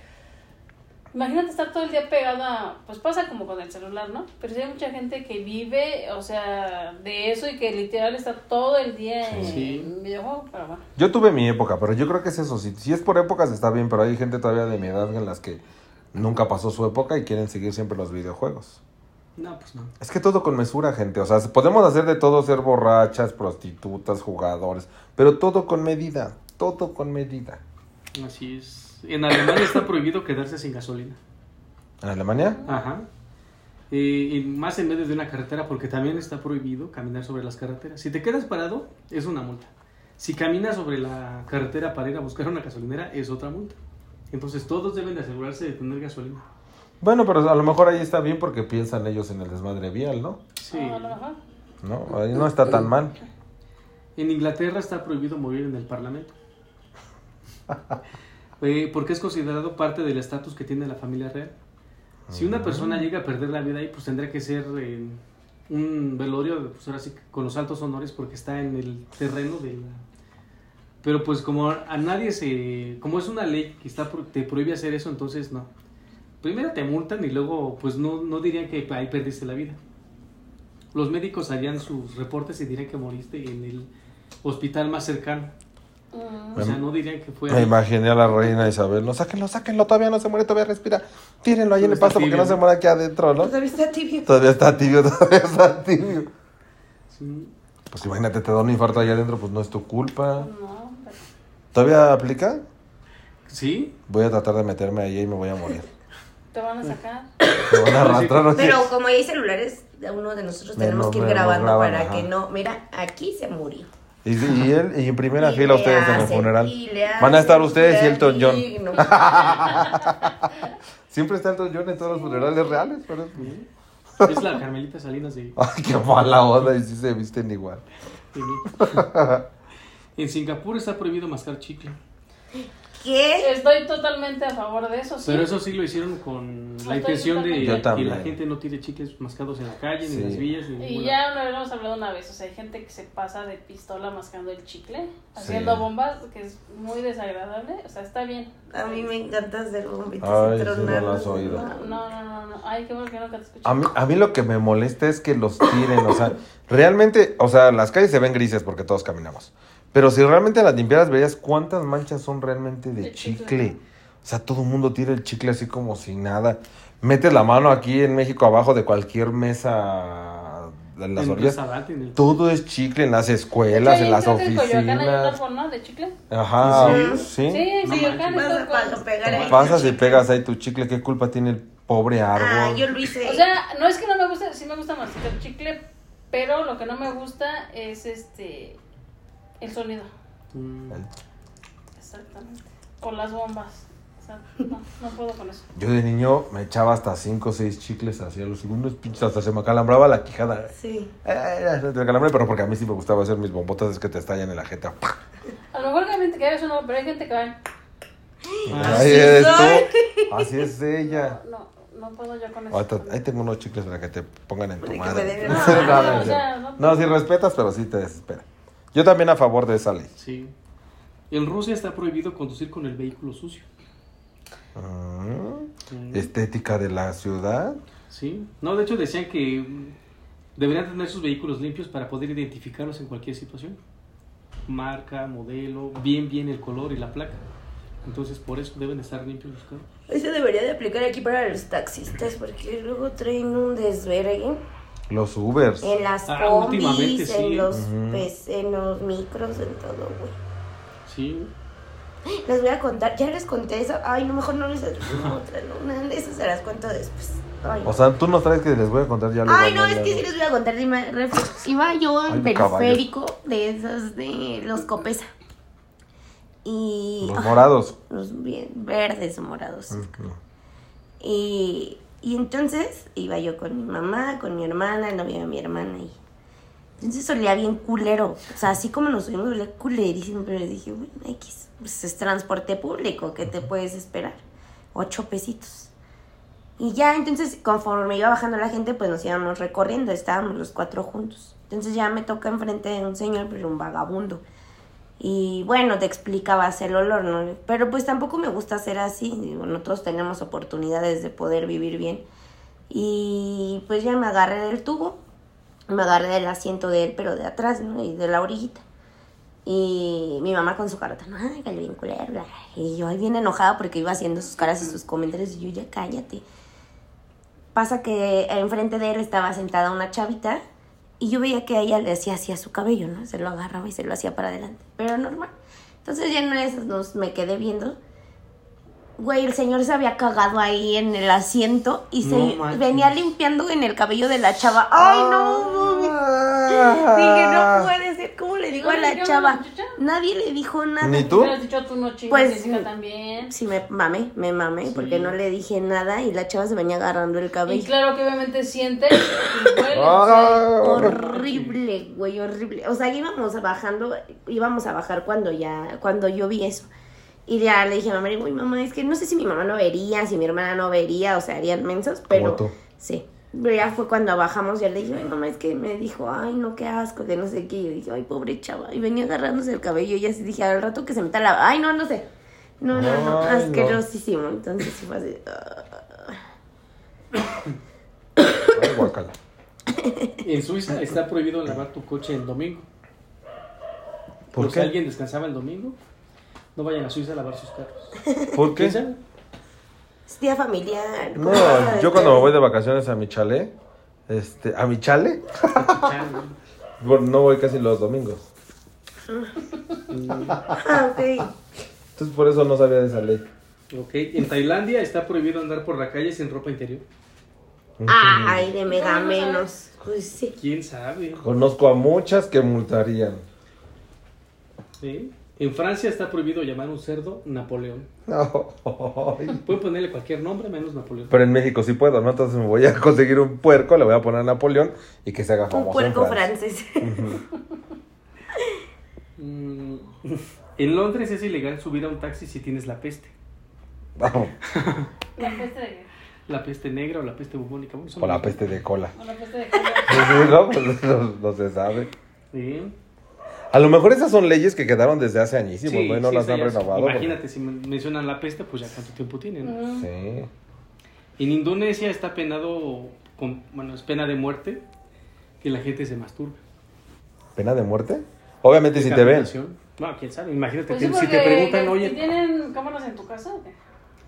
[SPEAKER 3] imagínate estar todo el día pegado a, pues pasa como con el celular, ¿no? Pero sí hay mucha gente que vive, o sea, de eso y que literal está todo el día en,
[SPEAKER 4] Sí.
[SPEAKER 3] en videojuegos, pero bueno.
[SPEAKER 1] Yo tuve mi época, pero yo creo que es eso. Si, si es por épocas está bien, pero hay gente todavía de mi edad en las que nunca pasó su época y quieren seguir siempre los videojuegos.
[SPEAKER 4] No, pues no.
[SPEAKER 1] Es que todo con mesura, gente. O sea, podemos hacer de todo, ser borrachas, prostitutas, jugadores, pero todo con medida. Todo con medida.
[SPEAKER 4] Así es. En Alemania está prohibido quedarse sin gasolina.
[SPEAKER 1] ¿En Alemania?
[SPEAKER 4] Ajá. Eh, y más en medio de una carretera porque también está prohibido caminar sobre las carreteras. Si te quedas parado, es una multa. Si caminas sobre la carretera para ir a buscar una gasolinera, es otra multa. Entonces todos deben de asegurarse de tener gasolina.
[SPEAKER 1] Bueno, pero a lo mejor ahí está bien porque piensan ellos en el desmadre vial, ¿no?
[SPEAKER 4] Sí.
[SPEAKER 3] A lo mejor.
[SPEAKER 1] No, ahí no está tan mal.
[SPEAKER 4] En Inglaterra está prohibido morir en el Parlamento. Eh, porque es considerado parte del estatus que tiene la familia real. Si una persona llega a perder la vida ahí, pues tendría que ser eh, un velorio, pues ahora sí, con los altos honores, porque está en el terreno de la... Pero pues como a nadie se... Como es una ley que está te prohíbe hacer eso, entonces no. Primero te multan y luego pues no, no dirían que ahí perdiste la vida. Los médicos harían sus reportes y dirían que moriste en el hospital más cercano.
[SPEAKER 3] Mm.
[SPEAKER 4] O sea, no dirían que fue
[SPEAKER 1] Me
[SPEAKER 4] ahí.
[SPEAKER 1] imaginé a la reina Isabel. No, sáquenlo, sáquenlo, todavía no se muere, todavía respira. Tírenlo ahí en el pasto porque no se muere aquí adentro, ¿no?
[SPEAKER 2] Todavía está tibio.
[SPEAKER 1] Todavía está tibio, todavía está tibio.
[SPEAKER 4] Sí.
[SPEAKER 1] Pues imagínate, te da un infarto ahí adentro, pues no es tu culpa.
[SPEAKER 3] No, pero-
[SPEAKER 1] ¿Todavía aplica?
[SPEAKER 4] ¿Sí?
[SPEAKER 1] Voy a tratar de meterme ahí y me voy a morir.
[SPEAKER 3] te van a sacar.
[SPEAKER 1] Me van a arrastrar.
[SPEAKER 2] Pero como hay celulares, uno de nosotros tenemos
[SPEAKER 1] Menos
[SPEAKER 2] que ir grabando
[SPEAKER 1] graban,
[SPEAKER 2] para
[SPEAKER 1] ajá.
[SPEAKER 2] que no. Mira, aquí se murió.
[SPEAKER 1] Y, y él, y en primera
[SPEAKER 2] Y
[SPEAKER 1] fila ustedes en el funeral. Van a estar ustedes y Elton John. Siempre está Elton John en todos los funerales reales, pero es-
[SPEAKER 4] Es la Carmelita Salinas de...
[SPEAKER 1] Ay, qué mala onda, y sí se visten igual.
[SPEAKER 4] En Singapur está prohibido mascar chicle.
[SPEAKER 2] ¿Qué?
[SPEAKER 3] Estoy totalmente a favor de eso, sí.
[SPEAKER 4] Pero eso sí lo hicieron con la
[SPEAKER 3] Estoy
[SPEAKER 4] intención de
[SPEAKER 1] Yo
[SPEAKER 4] que la gente no tire chicles mascados en la calle, ni en las villas, ni
[SPEAKER 3] Y ya lo habíamos hablado una vez, o sea, hay gente que se pasa de pistola mascando el chicle, haciendo bombas, que es muy desagradable, o sea, está bien.
[SPEAKER 2] A mí me encanta hacer bombitas
[SPEAKER 1] Ay,
[SPEAKER 2] y
[SPEAKER 1] no lo
[SPEAKER 2] tronarlos.
[SPEAKER 1] has oído.
[SPEAKER 3] No, no, no, no, no. ay, qué bueno que nunca te escuché.
[SPEAKER 1] A mí, a mí lo que me molesta es que los tiren, o sea, realmente, o sea, las calles se ven grises porque todos caminamos. Pero si realmente las limpiaras, verías cuántas manchas son realmente de,
[SPEAKER 3] De
[SPEAKER 1] chicle.
[SPEAKER 3] chicle.
[SPEAKER 1] O sea, todo el mundo tira el chicle así como si nada. Metes la mano aquí en México abajo de cualquier mesa de las
[SPEAKER 4] En el
[SPEAKER 1] orillas.
[SPEAKER 4] el-
[SPEAKER 1] Todo es chicle en las
[SPEAKER 3] hecho,
[SPEAKER 1] escuelas, en las
[SPEAKER 3] creo que en Coyoacán hay un
[SPEAKER 1] oficinas.
[SPEAKER 3] árbol, ¿no? De chicle.
[SPEAKER 1] Ajá,
[SPEAKER 2] Sí.
[SPEAKER 1] sí.
[SPEAKER 3] Coyoacán.
[SPEAKER 1] Pasas y pegas ahí tu chicle. ¿Qué culpa tiene el pobre árbol?
[SPEAKER 2] Ah, yo lo hice.
[SPEAKER 3] O sea, no es que no me guste, sí me gusta masticar chicle, pero lo que no me gusta es este el sonido.
[SPEAKER 4] Mm.
[SPEAKER 3] Exactamente. O las bombas. O sea, no, no puedo con eso.
[SPEAKER 1] Yo de niño me echaba hasta 5 o 6 chicles hacia los segundos pinches, hasta se me acalambraba la quijada.
[SPEAKER 2] Sí.
[SPEAKER 1] Eh, acalambré, pero porque a mí sí me gustaba hacer mis bombotas, es que te estallan en la jeta.
[SPEAKER 3] A lo mejor gente que eso no, pero hay gente que va.
[SPEAKER 2] Así
[SPEAKER 1] tú. Así es ella.
[SPEAKER 3] No, no puedo yo con eso.
[SPEAKER 1] Ahorita- ahí tengo unos chicles para que te pongan en tu madre. No,
[SPEAKER 3] No,
[SPEAKER 1] no,
[SPEAKER 3] no,
[SPEAKER 1] no,
[SPEAKER 3] o sea, no.
[SPEAKER 1] no, sí respetas, pero sí te desespera. Yo también a favor de esa ley.
[SPEAKER 4] Sí. En Rusia está prohibido conducir con el vehículo sucio.
[SPEAKER 1] Mm,
[SPEAKER 4] Mm.
[SPEAKER 1] Estética de la ciudad.
[SPEAKER 4] Sí. No, de hecho decían que mm, deberían tener sus vehículos limpios para poder identificarlos en cualquier situación. Marca, modelo, bien, bien el color y la placa. Entonces por eso deben estar limpios los carros.
[SPEAKER 2] Eso debería de aplicar aquí para los taxistas, porque luego traen un desvergue
[SPEAKER 1] Los Ubers.
[SPEAKER 2] en las
[SPEAKER 4] Ah, últimamente
[SPEAKER 2] combis,
[SPEAKER 4] sí.
[SPEAKER 2] en los pues, en los micros, en todo, güey.
[SPEAKER 4] Sí.
[SPEAKER 2] Les voy a contar, ya les conté eso. Ay, no, mejor no les no, otra, no, esas se las cuento después. Ay,
[SPEAKER 1] O sea, tú nos traes que les voy a contar ya luego,
[SPEAKER 2] Ay, no, es que sí les voy a contar. Iba, yo
[SPEAKER 1] Ay,
[SPEAKER 2] en
[SPEAKER 1] caballo.
[SPEAKER 2] periférico de esos de los Copesa. Y.
[SPEAKER 1] Los morados.
[SPEAKER 2] los bien verdes o morados. Y, y entonces iba yo con mi mamá, con mi hermana, el novio de mi hermana. Y entonces olía bien culero. O sea, así como nos oímos, olía culerísimo. Pero dije, bueno, X, pues es transporte público, ¿qué te puedes esperar? Ocho pesitos. Y ya, entonces, conforme iba bajando la gente, pues nos íbamos recorriendo, estábamos los cuatro juntos. Entonces ya me toca enfrente de un señor, pero un vagabundo. Y bueno, te explicabas el olor, ¿no? Pero pues tampoco me gusta ser así. Digo, no todos tenemos oportunidades de poder vivir bien. Y pues ya me agarré del tubo, me agarré del asiento de él, pero de atrás, ¿no? Y de la orillita. Y mi mamá con su carota, no, ay, bien culero. bla". Y yo ahí bien enojada porque iba haciendo sus caras y sus comentarios. Y yo, ya cállate. Pasa que enfrente de él estaba sentada una chavita y yo veía que a ella le hacía así a su cabello, ¿no? Se lo agarraba y se lo hacía para adelante. Pero normal. Entonces ya en una de esas nos me quedé viendo. Güey, el señor se había cagado ahí en el asiento y se
[SPEAKER 4] No
[SPEAKER 2] venía limpiando en el cabello de la chava. ¡Ay, no! Dije, no puede ¿Cómo le digo
[SPEAKER 3] ¿No
[SPEAKER 2] a la chava? Nadie le dijo nada.
[SPEAKER 1] Ni
[SPEAKER 3] Tú dicho no
[SPEAKER 2] Pues,
[SPEAKER 3] Jessica también.
[SPEAKER 2] Sí, me mamé, me mamé, porque no le dije nada y la chava se venía agarrando el
[SPEAKER 3] Y
[SPEAKER 2] cabello.
[SPEAKER 3] claro que obviamente siente y huele. o sea.
[SPEAKER 2] Horrible, güey, horrible. O sea, íbamos bajando, íbamos a bajar cuando ya, cuando yo vi eso. Y ya le dije a mamá, uy, mamá, es que no sé si mi mamá no vería, si mi hermana no vería, o sea, harían mensos, pero...
[SPEAKER 1] tú.
[SPEAKER 2] Sí. Ya fue cuando bajamos, ya le dije, ay, mamá, es que me dijo, ay, no, qué asco, que no sé qué. Y yo dije, ay, pobre chava. Y venía agarrándose el cabello y ya se dije, al rato que se meta la... Ay, no, no sé. No, no, no,
[SPEAKER 1] Ay, no.
[SPEAKER 2] asquerosísimo. Entonces sí fue así.
[SPEAKER 1] Ay, guácala.
[SPEAKER 4] En Suiza está prohibido lavar tu coche el domingo.
[SPEAKER 1] ¿Por
[SPEAKER 4] Por si
[SPEAKER 1] qué?
[SPEAKER 4] alguien descansaba el domingo, no vayan a Suiza a lavar sus carros.
[SPEAKER 1] ¿Por qué?
[SPEAKER 4] ¿Quién sabe?
[SPEAKER 2] Es día familiar. ¿cómo
[SPEAKER 1] No, yo cuando me voy de vacaciones a mi chalet, este, ¿a mi chale? Bueno, no voy casi los domingos.
[SPEAKER 2] Ah, ok.
[SPEAKER 1] Entonces por eso no sabía de esa ley.
[SPEAKER 4] Ok, en Tailandia está prohibido andar por la calle sin ropa interior.
[SPEAKER 2] Ay, de mega menos. Pues sí.
[SPEAKER 4] ¿Quién sabe?
[SPEAKER 1] Conozco a muchas que multarían.
[SPEAKER 4] ¿Sí? En Francia está prohibido llamar un cerdo Napoleón.
[SPEAKER 1] Ay.
[SPEAKER 4] Pueden ponerle cualquier nombre menos Napoleón.
[SPEAKER 1] Pero en México sí puedo, ¿no? Entonces me voy a conseguir un puerco, le voy a poner a Napoleón y que se haga
[SPEAKER 2] Un
[SPEAKER 1] famoso en
[SPEAKER 2] puerco francés.
[SPEAKER 4] Mm, En Londres es ilegal subir a un taxi si tienes la peste.
[SPEAKER 1] Vamos,
[SPEAKER 3] La peste de...
[SPEAKER 4] La peste negra o la peste bubónica. bueno,
[SPEAKER 1] o la peste de cola.
[SPEAKER 3] o la peste de cola.
[SPEAKER 1] Sí, no, pues no, no se sabe.
[SPEAKER 4] Sí.
[SPEAKER 1] A lo mejor esas son leyes que quedaron desde hace añísimos,
[SPEAKER 4] Sí,
[SPEAKER 1] ¿no? Y no
[SPEAKER 4] sí,
[SPEAKER 1] las han renovado. porque-
[SPEAKER 4] Imagínate, si men- mencionan la peste, pues ya cuánto tiempo tienen. ¿no?
[SPEAKER 3] Mm.
[SPEAKER 1] Sí.
[SPEAKER 4] En Indonesia está penado, con, bueno, es pena de muerte que la gente se masturbe.
[SPEAKER 1] ¿Pena de muerte? Obviamente si te ven.
[SPEAKER 4] No, quién sabe. Imagínate,
[SPEAKER 3] Pues
[SPEAKER 4] que si te preguntan, oye,
[SPEAKER 3] ¿si ¿tienen cámaras en tu casa o qué?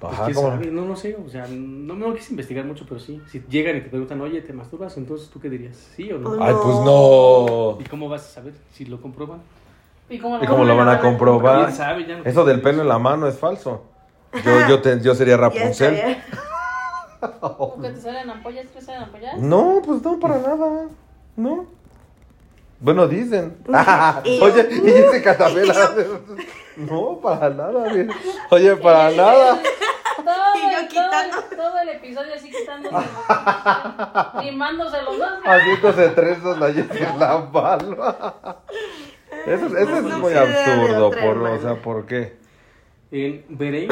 [SPEAKER 4] Pues,
[SPEAKER 1] Ajá,
[SPEAKER 4] quién
[SPEAKER 1] ¿cómo?
[SPEAKER 4] sabe, no, no sé, o sea, no me lo quise investigar mucho, pero sí. Si llegan y te preguntan, oye, ¿te masturbas? Entonces, ¿tú qué dirías? ¿Sí o no?
[SPEAKER 2] Oh,
[SPEAKER 1] Ay, pues no.
[SPEAKER 4] ¿Y cómo vas a saber si lo comprueban?
[SPEAKER 3] ¿Y cómo
[SPEAKER 1] ¿Y cómo lo van a comprobar?
[SPEAKER 4] ¿Quién sabe? Ya no-
[SPEAKER 1] Eso del pelo en la mano es falso. Yo, yo, te- yo sería Rapunzel.
[SPEAKER 2] estaría.
[SPEAKER 3] ¿O que te salen ampollas? ¿Te salen ampollas?
[SPEAKER 1] No, pues no, para nada. No. Bueno, dicen.
[SPEAKER 2] Y yo-
[SPEAKER 1] Oye, y dice Catabela. No, para nada. bien. Oye, para nada.
[SPEAKER 3] Todo,
[SPEAKER 2] Y yo
[SPEAKER 3] todo,
[SPEAKER 2] quitando.
[SPEAKER 3] todo el episodio así quitándose. Limándose los dos.
[SPEAKER 1] Haciéndose trenzas la la mano. Eso, eso es
[SPEAKER 2] No
[SPEAKER 1] muy absurdo. Por, o sea, ¿por qué?
[SPEAKER 4] En Bahrein,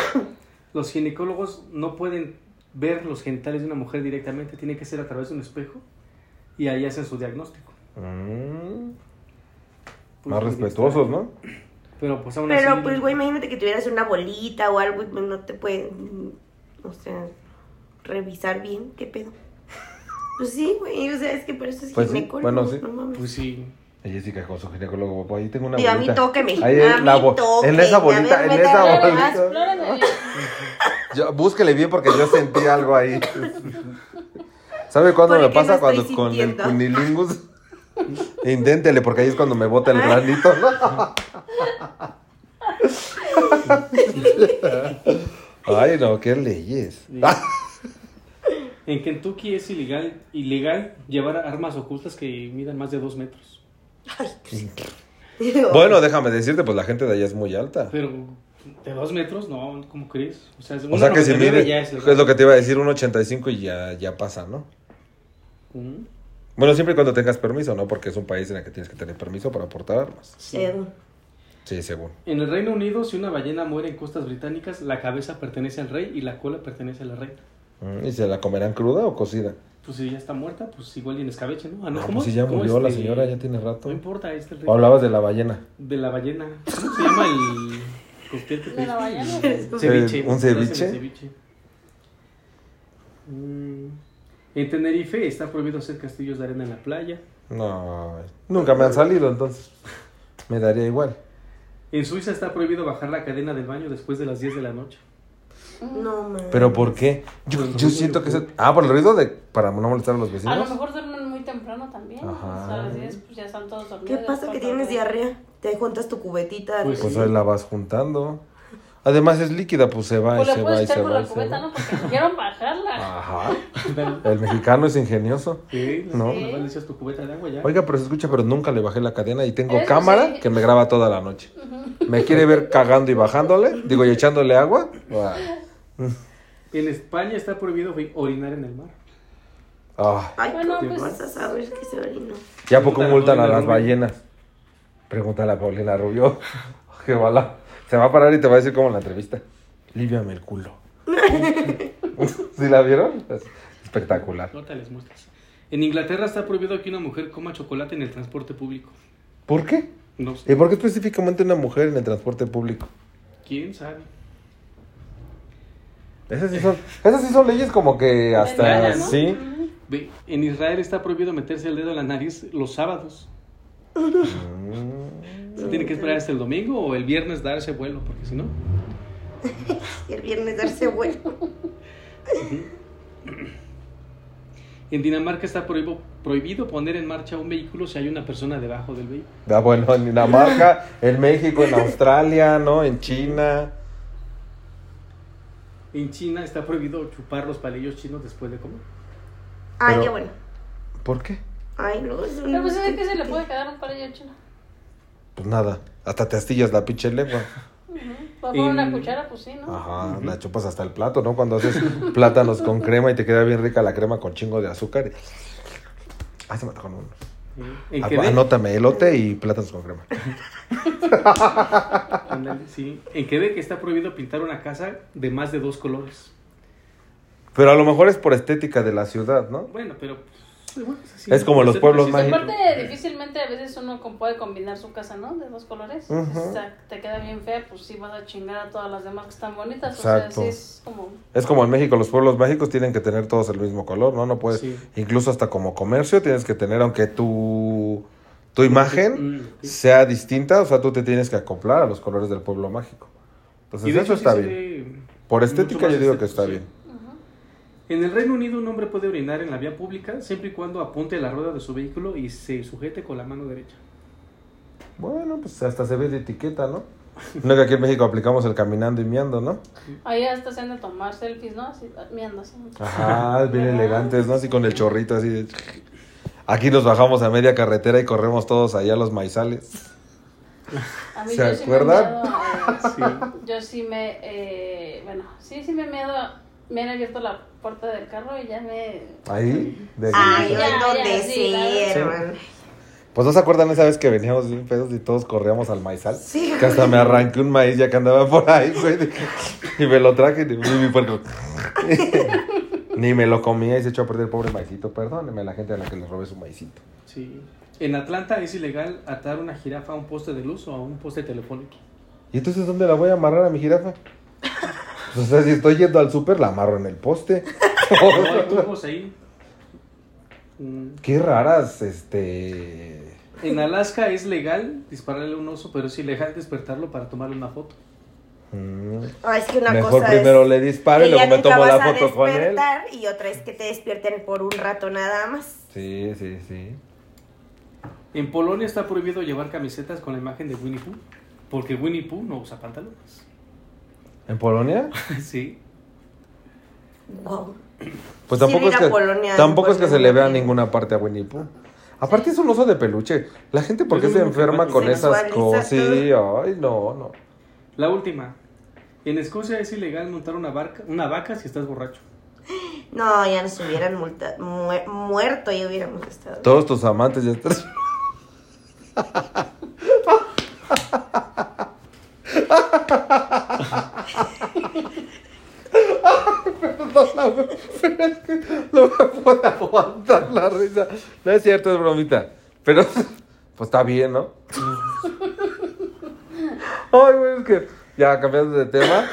[SPEAKER 4] los ginecólogos no pueden ver los genitales de una mujer directamente, tiene que ser a través de un espejo y ahí hacen su diagnóstico.
[SPEAKER 1] Mm,
[SPEAKER 4] Pues,
[SPEAKER 1] más respetuosos. ¿no?
[SPEAKER 4] Pero pues aún
[SPEAKER 2] Pero
[SPEAKER 4] así-
[SPEAKER 2] pues, güey, imagínate que tuvieras una bolita o algo y pues, no te pueden, o sea, revisar bien, ¿qué pedo? Pues sí, güey, o sea, es que por eso es
[SPEAKER 1] Pues sí,
[SPEAKER 2] ginecólogo,
[SPEAKER 1] bueno, sí.
[SPEAKER 2] no mames.
[SPEAKER 4] Pues sí.
[SPEAKER 1] Y Jessica con su ginecólogo, pues ahí tengo una
[SPEAKER 2] Digo, a mí
[SPEAKER 1] bolita.
[SPEAKER 2] tóqueme,
[SPEAKER 1] Ahí
[SPEAKER 2] a
[SPEAKER 1] en, la esa bolita,
[SPEAKER 2] ver,
[SPEAKER 1] en esa bolita.
[SPEAKER 3] Explórame.
[SPEAKER 1] Yo, búsquele bien porque yo sentí algo ahí. ¿Sabe cuándo
[SPEAKER 2] ¿Por
[SPEAKER 1] me pasa? cuando con el cunilingus. Inténtele porque ahí es cuando me bota el granito, ¿no? Ay, no, qué leyes.
[SPEAKER 4] Sí. En Kentucky es ilegal, ilegal llevar armas ocultas que midan más de dos metros.
[SPEAKER 1] Bueno, déjame decirte, pues la gente de allá es muy alta.
[SPEAKER 4] Pero de dos metros, no, ¿cómo crees? O sea,
[SPEAKER 1] O sea que si
[SPEAKER 4] 1.99
[SPEAKER 1] mide,
[SPEAKER 4] ya
[SPEAKER 1] es lo que te iba a decir, un 85 y ya, ya pasa, ¿no?
[SPEAKER 4] Mm.
[SPEAKER 1] Bueno, siempre y cuando tengas permiso, ¿no? Porque es un país en el que tienes que tener permiso para portar armas.
[SPEAKER 2] Según.
[SPEAKER 1] Sí, según.
[SPEAKER 4] En el Reino Unido, si una ballena muere en costas británicas, la cabeza pertenece al rey y la cola pertenece a la reina.
[SPEAKER 1] Mm, ¿Y se la comerán cruda o cocida?
[SPEAKER 4] Pues si ya está muerta, pues igual y en escabeche, ¿no? Ah,
[SPEAKER 1] No,
[SPEAKER 4] ¿cómo
[SPEAKER 1] pues si ya
[SPEAKER 4] ¿Cómo
[SPEAKER 1] murió la
[SPEAKER 4] este?
[SPEAKER 1] señora, ya tiene rato.
[SPEAKER 4] No importa, este es el rey.
[SPEAKER 1] O hablabas de la ballena.
[SPEAKER 4] De la ballena. ¿Cómo se llama el cóctel que
[SPEAKER 3] ¿De la
[SPEAKER 4] dije?
[SPEAKER 3] ballena?
[SPEAKER 4] El Ceviche.
[SPEAKER 1] ¿un ceviche.
[SPEAKER 4] Mm. En Tenerife está prohibido hacer castillos de arena en la playa.
[SPEAKER 1] No, nunca me han salido, entonces me daría igual.
[SPEAKER 4] En Suiza está prohibido bajar la cadena del baño después de las 10 de la noche.
[SPEAKER 2] No, man.
[SPEAKER 1] ¿Pero por qué? Yo,
[SPEAKER 4] Por
[SPEAKER 1] yo siento que... se- Ah, por el ruido de... Para no molestar a los
[SPEAKER 3] A lo
[SPEAKER 1] vecinos.
[SPEAKER 3] mejor duermen muy temprano también.
[SPEAKER 1] Ajá.
[SPEAKER 3] O sea, a las 10 pues ya están todos
[SPEAKER 2] ¿Qué
[SPEAKER 3] dormidos.
[SPEAKER 2] pasa que tienes diarrea? Te juntas tu cubetita.
[SPEAKER 4] Pues
[SPEAKER 1] Pues ahí la vas juntando. Además es líquida, pues se va
[SPEAKER 3] Pues
[SPEAKER 1] y se va y se va.
[SPEAKER 3] la cubeta. ¿no? Porque quisieron bajarla.
[SPEAKER 1] Ajá. El mexicano es ingenioso.
[SPEAKER 4] Sí,
[SPEAKER 1] No.
[SPEAKER 4] Le echas tu cubeta de agua ya.
[SPEAKER 1] Oiga, pero se escucha, pero nunca le bajé la cadena y tengo
[SPEAKER 3] Eso
[SPEAKER 1] cámara
[SPEAKER 3] sí.
[SPEAKER 1] que me graba toda la noche. ¿Me quiere ver cagando y bajándole? Digo, y echándole agua.
[SPEAKER 4] En España está prohibido orinar en el mar.
[SPEAKER 1] Ah.
[SPEAKER 2] Ay,
[SPEAKER 3] Bueno,
[SPEAKER 2] ¿cómo
[SPEAKER 3] pues-
[SPEAKER 2] vas a saber que se orinó?
[SPEAKER 1] ¿Ya a poco multan a las
[SPEAKER 4] Rubio.
[SPEAKER 1] ballenas? Pregúntale a Paulina Rubio. Qué bala. Se va a parar y te va a decir como en la entrevista. Líviame el culo. ¿Sí la vieron? Es espectacular.
[SPEAKER 4] Ahorita les muestras. En Inglaterra está prohibido que una mujer coma chocolate en el transporte público.
[SPEAKER 1] ¿Por qué?
[SPEAKER 4] No sé.
[SPEAKER 1] ¿Y por qué específicamente una mujer en el transporte público?
[SPEAKER 4] ¿Quién sabe?
[SPEAKER 1] Esas sí son, esas sí son leyes como que hasta...
[SPEAKER 3] Vendana, ¿no?
[SPEAKER 1] Sí.
[SPEAKER 4] Ve, En Israel está prohibido meterse el dedo en la nariz los sábados.
[SPEAKER 1] Mm.
[SPEAKER 4] Se tiene que esperar hasta el domingo o el viernes darse vuelo, porque si no.
[SPEAKER 2] El viernes darse vuelo.
[SPEAKER 4] En Dinamarca está prohibido, prohibido poner en marcha un vehículo si hay una persona debajo del vehículo.
[SPEAKER 1] Ah, bueno, en Dinamarca, en México, en Australia, ¿no? En China.
[SPEAKER 4] En China está prohibido chupar los palillos chinos después de comer.
[SPEAKER 1] Pero-
[SPEAKER 2] qué bueno.
[SPEAKER 1] ¿Por qué?
[SPEAKER 2] Ay, no, es un...
[SPEAKER 3] Pero pues es que se le puede quedar un palillo chino.
[SPEAKER 1] Pues nada, hasta te astillas la pinche lengua.
[SPEAKER 3] Poner una cuchara, pues sí, ¿no?
[SPEAKER 1] Ajá, la chupas hasta el plato, ¿no? Cuando haces plátanos con crema y te queda bien rica la crema con chingo de azúcar. Ay, se me atajó uno. Ah, Anótame elote y plátanos con crema.
[SPEAKER 4] sí. en Quebec está prohibido pintar una casa de más de dos colores.
[SPEAKER 1] Pero a lo mejor es por estética de la ciudad, ¿no?
[SPEAKER 4] Bueno, pero. Pues, bueno, así.
[SPEAKER 1] Es como los pueblos mágicos.
[SPEAKER 3] Aparte, difícilmente a veces uno puede combinar su casa, ¿no? De dos colores. O sea, te queda bien fea, pues sí vas a chingar a todas las demás que están bonitas.
[SPEAKER 1] Exacto.
[SPEAKER 3] O sea, sí es como...
[SPEAKER 1] Es como en México, los pueblos mágicos tienen que tener todos el mismo color, ¿no? No puedes,
[SPEAKER 4] Sí.
[SPEAKER 1] incluso hasta como comercio tienes que tener, aunque tu, tu imagen
[SPEAKER 4] Mm, sí.
[SPEAKER 1] sea distinta, o sea, tú te tienes que acoplar a los colores del pueblo mágico. Entonces
[SPEAKER 4] Y de
[SPEAKER 1] eso
[SPEAKER 4] hecho
[SPEAKER 1] está bien. Por estética yo digo que está
[SPEAKER 4] sí.
[SPEAKER 1] bien.
[SPEAKER 4] En el Reino Unido un hombre puede orinar en la vía pública siempre y cuando apunte la rueda de su vehículo y se sujete con la mano derecha.
[SPEAKER 1] Bueno, pues hasta se ve de etiqueta, ¿no? No que aquí en México aplicamos el caminando y miando, ¿no?
[SPEAKER 3] Ahí hasta se han de tomar selfies, ¿no? Así, miando así.
[SPEAKER 1] Ajá, bien elegantes, ¿no? Así con el chorrito así de... Aquí nos bajamos a media carretera y corremos todos allá a los maizales.
[SPEAKER 3] A mí
[SPEAKER 1] ¿Se
[SPEAKER 3] yo sí me
[SPEAKER 1] acuerdan?
[SPEAKER 3] eh, yo sí me, eh, bueno, sí, sí me he meado, me han abierto la puerta del carro y ya me...
[SPEAKER 1] Ahí, de
[SPEAKER 2] Ay, no en donde
[SPEAKER 3] sí,
[SPEAKER 2] hermano.
[SPEAKER 1] Pues no se acuerdan esa vez que veníamos bien pedos y todos corríamos al maizal.
[SPEAKER 2] Sí.
[SPEAKER 1] Que hasta me arranqué un maíz ya que andaba por ahí, güey. Y me lo traje y mi puerco. Ni me lo comía y se echó a perder el pobre maicito. Perdóneme a la gente a la que le robé su maicito.
[SPEAKER 4] Sí. En Atlanta es ilegal atar una jirafa a un poste de luz o a un poste telefónico.
[SPEAKER 1] ¿Y entonces dónde la voy a amarrar a mi jirafa? O sea, si estoy yendo al súper, la amarro en el poste.
[SPEAKER 4] No hay tubos ahí.
[SPEAKER 1] Qué raras, este...
[SPEAKER 4] En Alaska es legal dispararle a un oso, pero es ilegal despertarlo para tomarle una foto.
[SPEAKER 1] mm,
[SPEAKER 2] Ay, es que una
[SPEAKER 1] Mejor
[SPEAKER 2] cosa
[SPEAKER 1] primero
[SPEAKER 2] es
[SPEAKER 1] le disparo y luego me tomo la foto con él.
[SPEAKER 2] y otra es que te despierten por un rato nada más.
[SPEAKER 1] Sí, sí, sí.
[SPEAKER 4] En Polonia está prohibido llevar camisetas con la imagen de Winnie Pooh, porque Winnie Pooh no usa pantalones.
[SPEAKER 1] ¿En Polonia?
[SPEAKER 4] sí.
[SPEAKER 2] Wow.
[SPEAKER 1] Pues
[SPEAKER 2] Sí,
[SPEAKER 1] tampoco es
[SPEAKER 2] ir a
[SPEAKER 1] que,
[SPEAKER 2] Polonia,
[SPEAKER 1] tampoco es que se le vea ninguna parte a Winnie Pooh. Aparte es un oso de peluche. La gente, ¿por qué
[SPEAKER 4] Es
[SPEAKER 1] se enferma con esas cosas? Sí, ay, no, no.
[SPEAKER 4] La última. En Escocia es ilegal montar una, barca, una vaca si estás borracho.
[SPEAKER 2] No, ya nos hubieran multa- mu- muerto y hubiéramos estado.
[SPEAKER 1] Todos tus amantes ya están... Perdóname, pero es que no me puedo aguantar la risa. No es cierto, es bromita. Pero, pues está bien, ¿no? Ay, güey, es que ya cambiando de tema.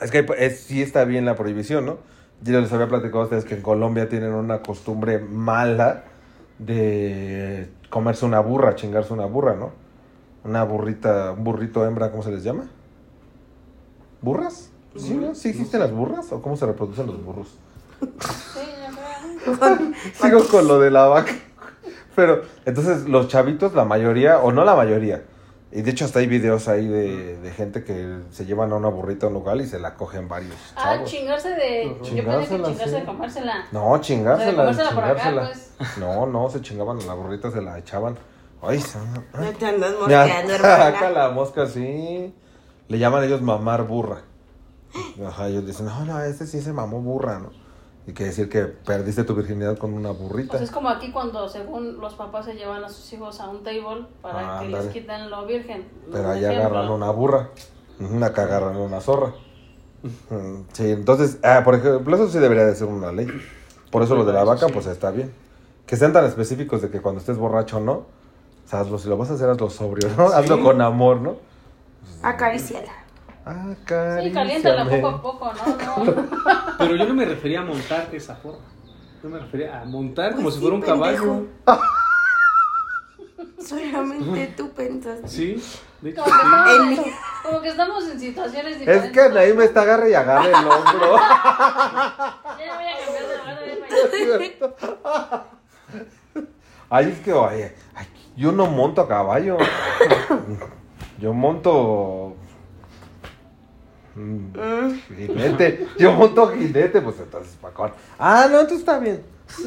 [SPEAKER 1] Es que es- sí está bien la prohibición, ¿no? Yo les había platicado a ustedes que en Colombia tienen una costumbre mala de comerse una burra, chingarse una burra, ¿no? Una burrita, un burrito hembra, ¿cómo se les llama? ¿Burras? ¿Sí, no? ¿Sí existen las burras? ¿O cómo se reproducen los burros? Sigo con lo de la vaca. Pero, entonces, los chavitos, la mayoría, o no la mayoría, y de hecho hasta hay videos ahí de, de gente que se llevan a una burrita a un lugar y se la cogen varios
[SPEAKER 3] Ah, chingarse de... Yo pensé que
[SPEAKER 1] Chingársela,
[SPEAKER 3] chingarse
[SPEAKER 1] sí.
[SPEAKER 3] de comérsela.
[SPEAKER 1] No,
[SPEAKER 3] O sea,
[SPEAKER 1] chingársela,
[SPEAKER 3] de comérsela por acá,
[SPEAKER 1] chingársela.
[SPEAKER 3] pues.
[SPEAKER 1] No, no, se chingaban a la burrita, se la echaban. Ay, se...
[SPEAKER 2] No te andas mosqueando,
[SPEAKER 1] acá
[SPEAKER 2] hermana.
[SPEAKER 1] la mosca sí. Le llaman ellos mamar burra. Ajá, ellos dicen, no, no, este sí se mamó burra, ¿no? Y quiere decir que perdiste tu virginidad con una burrita.
[SPEAKER 3] Pues es como aquí cuando según los papás se llevan a sus hijos a un table para
[SPEAKER 1] Ah,
[SPEAKER 3] que les quiten lo virgen.
[SPEAKER 1] Pero allá agarran una burra. Una que agarran una zorra. Sí, entonces, ah, por ejemplo, eso sí debería de ser una ley. Por eso lo de la vaca, pues está bien. Que sean tan específicos de que cuando estés borracho no. O sea, hazlo, si lo vas a hacer, hazlo sobrio, ¿no?
[SPEAKER 4] Sí.
[SPEAKER 1] Hazlo con amor, ¿no?
[SPEAKER 2] Acariciala.
[SPEAKER 1] Ah,
[SPEAKER 3] Sí, caliéntala poco a poco, ¿no? no.
[SPEAKER 4] Pero yo no me refería a montar de esa forma. Yo me refería a montar como
[SPEAKER 2] Pues
[SPEAKER 4] si fuera un caballo.
[SPEAKER 2] Solamente tú pensaste.
[SPEAKER 4] Sí, de hecho,
[SPEAKER 3] Como que,
[SPEAKER 4] sí.
[SPEAKER 3] estamos,
[SPEAKER 2] En mi-
[SPEAKER 3] como que estamos en situaciones
[SPEAKER 1] Es
[SPEAKER 3] diferentes.
[SPEAKER 1] que Anaí me está agarre y agarre el hombro.
[SPEAKER 3] Ya voy a cambiar de lugar, voy a fallar.
[SPEAKER 1] Ay, es que, oye, ay, yo no monto a caballo. Yo monto. mm. Jinete. Yo monto jinete, pues entonces, Pacón. Ah, no, entonces está bien.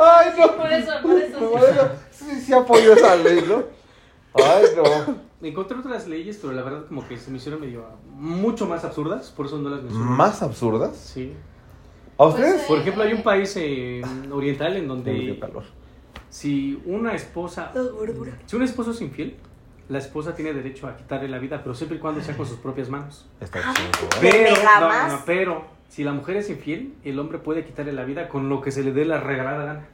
[SPEAKER 1] Ay, no.
[SPEAKER 3] Por eso, por eso.
[SPEAKER 1] Por
[SPEAKER 3] sí.
[SPEAKER 1] eso, Sí, sí apoyo esa ley, ¿no? Ay, no.
[SPEAKER 4] Encontré otras leyes, pero la verdad como que se me hicieron medio mucho más absurdas, por eso no las menciono.
[SPEAKER 1] ¿Más absurdas?
[SPEAKER 4] Sí.
[SPEAKER 1] ¿A ustedes?
[SPEAKER 3] Pues,
[SPEAKER 4] Por ejemplo, hay un país eh, oriental en donde
[SPEAKER 1] calor.
[SPEAKER 4] si una esposa,
[SPEAKER 2] gordura.
[SPEAKER 4] si un esposo es infiel, la esposa tiene derecho a quitarle la vida, pero siempre y cuando sea con sus propias manos.
[SPEAKER 1] Está
[SPEAKER 2] Ah,
[SPEAKER 1] chido.
[SPEAKER 4] Pero, no,
[SPEAKER 2] más?
[SPEAKER 4] no, pero si la mujer es infiel, el hombre puede quitarle la vida con lo que se le dé la regalada gana.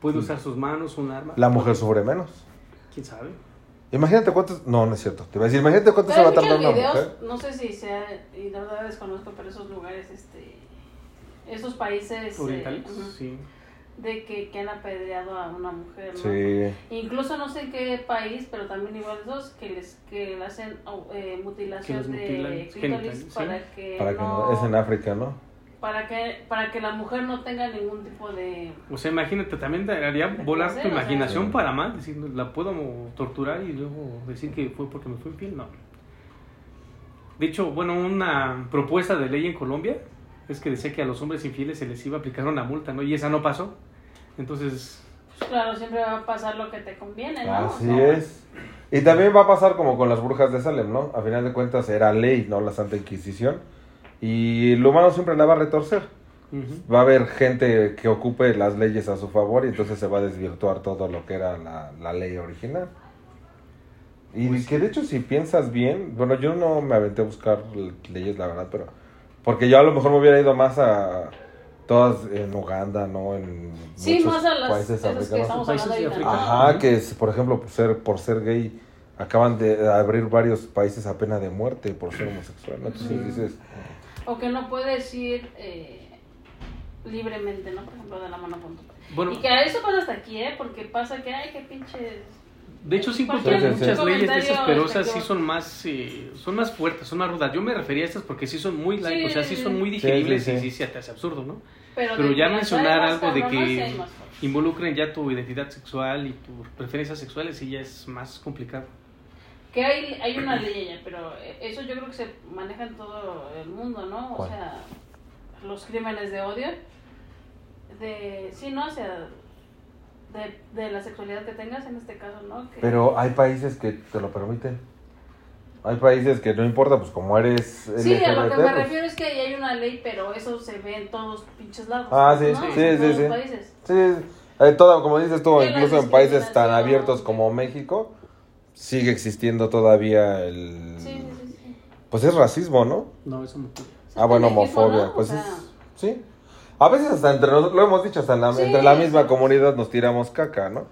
[SPEAKER 4] Puede usar sus manos, un arma.
[SPEAKER 1] La mujer sufre menos.
[SPEAKER 4] ¿Quién sabe?
[SPEAKER 1] Imagínate cuántos. No, no es cierto. Te iba a decir, imagínate cuánto se
[SPEAKER 3] Pero
[SPEAKER 1] va a tardar una
[SPEAKER 3] videos,
[SPEAKER 1] mujer.
[SPEAKER 3] no sé si sea, y la verdad desconozco, pero esos lugares, este, esos países eh,
[SPEAKER 4] Orientales, sí.
[SPEAKER 3] de que, que han apedreado a una mujer, ¿no?
[SPEAKER 1] Sí.
[SPEAKER 3] Incluso no sé en qué país, pero también igual esos que les que le hacen oh, eh, mutilación de clítoris
[SPEAKER 4] sí.
[SPEAKER 3] para que
[SPEAKER 1] Para que
[SPEAKER 3] no,
[SPEAKER 1] no. Es en África, ¿no?
[SPEAKER 3] para que para que la mujer no tenga ningún tipo de
[SPEAKER 4] O sea, imagínate, también te haría volar tu
[SPEAKER 3] placer, o sea.
[SPEAKER 4] imaginación para mal, diciendo, la puedo torturar y luego decir que fue porque me fue infiel, no. De hecho, bueno, una propuesta de ley en Colombia es que decía que a los hombres infieles se les iba a aplicar una multa, ¿no? Y esa no pasó. Entonces,
[SPEAKER 3] pues claro, siempre va a pasar lo que te conviene, ¿no?
[SPEAKER 1] Así es. Y también va a pasar como con las brujas de Salem, ¿no? A final de cuentas era ley, no la Santa Inquisición. Y el humano siempre la va a retorcer. Va a haber gente que ocupe las leyes a su favor y entonces se va a desvirtuar todo lo que era la, la ley original. Y
[SPEAKER 4] Pues
[SPEAKER 1] que de hecho si piensas bien, bueno, yo no me aventé a buscar leyes, la verdad, pero... Porque yo a lo mejor me hubiera ido más a todas en Uganda, ¿no? En
[SPEAKER 3] Sí,
[SPEAKER 1] muchos
[SPEAKER 3] más a las
[SPEAKER 1] países
[SPEAKER 3] que
[SPEAKER 1] africanos.
[SPEAKER 4] Países de.
[SPEAKER 1] Ajá, que es, por ejemplo, por ser, por ser gay, acaban de abrir varios países a pena de muerte por ser homosexual. ¿no? Entonces dices,
[SPEAKER 3] O que no puedes ir eh, libremente, ¿no? Por ejemplo, de la mano con tu
[SPEAKER 4] Bueno,
[SPEAKER 3] Y que eso pasa hasta aquí, ¿eh? Porque pasa que, ay, qué pinche...
[SPEAKER 4] de hecho sí encontré
[SPEAKER 1] Sí, sí, sí.
[SPEAKER 4] muchas leyes de esas, pero esas sí son más, eh, son más fuertes, son más rudas. Yo me refería a estas porque sí son muy light,
[SPEAKER 3] Sí,
[SPEAKER 4] o sea, sí son muy
[SPEAKER 1] Sí,
[SPEAKER 4] digeribles
[SPEAKER 1] sí,
[SPEAKER 4] y
[SPEAKER 1] sí.
[SPEAKER 4] sí se te hace absurdo, ¿no?
[SPEAKER 3] Pero,
[SPEAKER 4] ya mencionar algo de que involucren ya tu identidad sexual y tus preferencias sexuales y ya es más complicado.
[SPEAKER 3] Que hay, hay una ley pero eso yo creo que se maneja en todo el mundo, ¿no? O
[SPEAKER 1] ¿Cuál?
[SPEAKER 3] sea, los crímenes de odio, de, sí, ¿no? O sea, de, de la sexualidad que tengas en este caso, ¿no? Que,
[SPEAKER 1] pero hay países que te lo permiten. Hay países que no importa, pues como eres
[SPEAKER 3] Sí, a lo que
[SPEAKER 1] LGBT,
[SPEAKER 3] me
[SPEAKER 1] pues,
[SPEAKER 3] refiero es que ahí hay una ley, pero eso se ve en todos pinches lados.
[SPEAKER 1] Ah, sí,
[SPEAKER 3] ¿no?
[SPEAKER 1] sí,
[SPEAKER 3] En
[SPEAKER 1] sí,
[SPEAKER 3] todos
[SPEAKER 1] sí.
[SPEAKER 3] los países.
[SPEAKER 1] Sí, eh, toda, como dices tú, incluso en países tan abiertos como México, sigue existiendo todavía el...
[SPEAKER 3] Sí, sí, sí. sí.
[SPEAKER 1] Pues es racismo, ¿no?
[SPEAKER 4] No, eso me
[SPEAKER 1] Ah, bueno, homofobia,
[SPEAKER 3] ¿no? O
[SPEAKER 1] pues
[SPEAKER 3] sea,
[SPEAKER 1] es... Sí. A veces hasta entre nosotros, lo hemos dicho, hasta la-
[SPEAKER 3] Sí,
[SPEAKER 1] entre la misma comunidad nos tiramos caca, ¿no?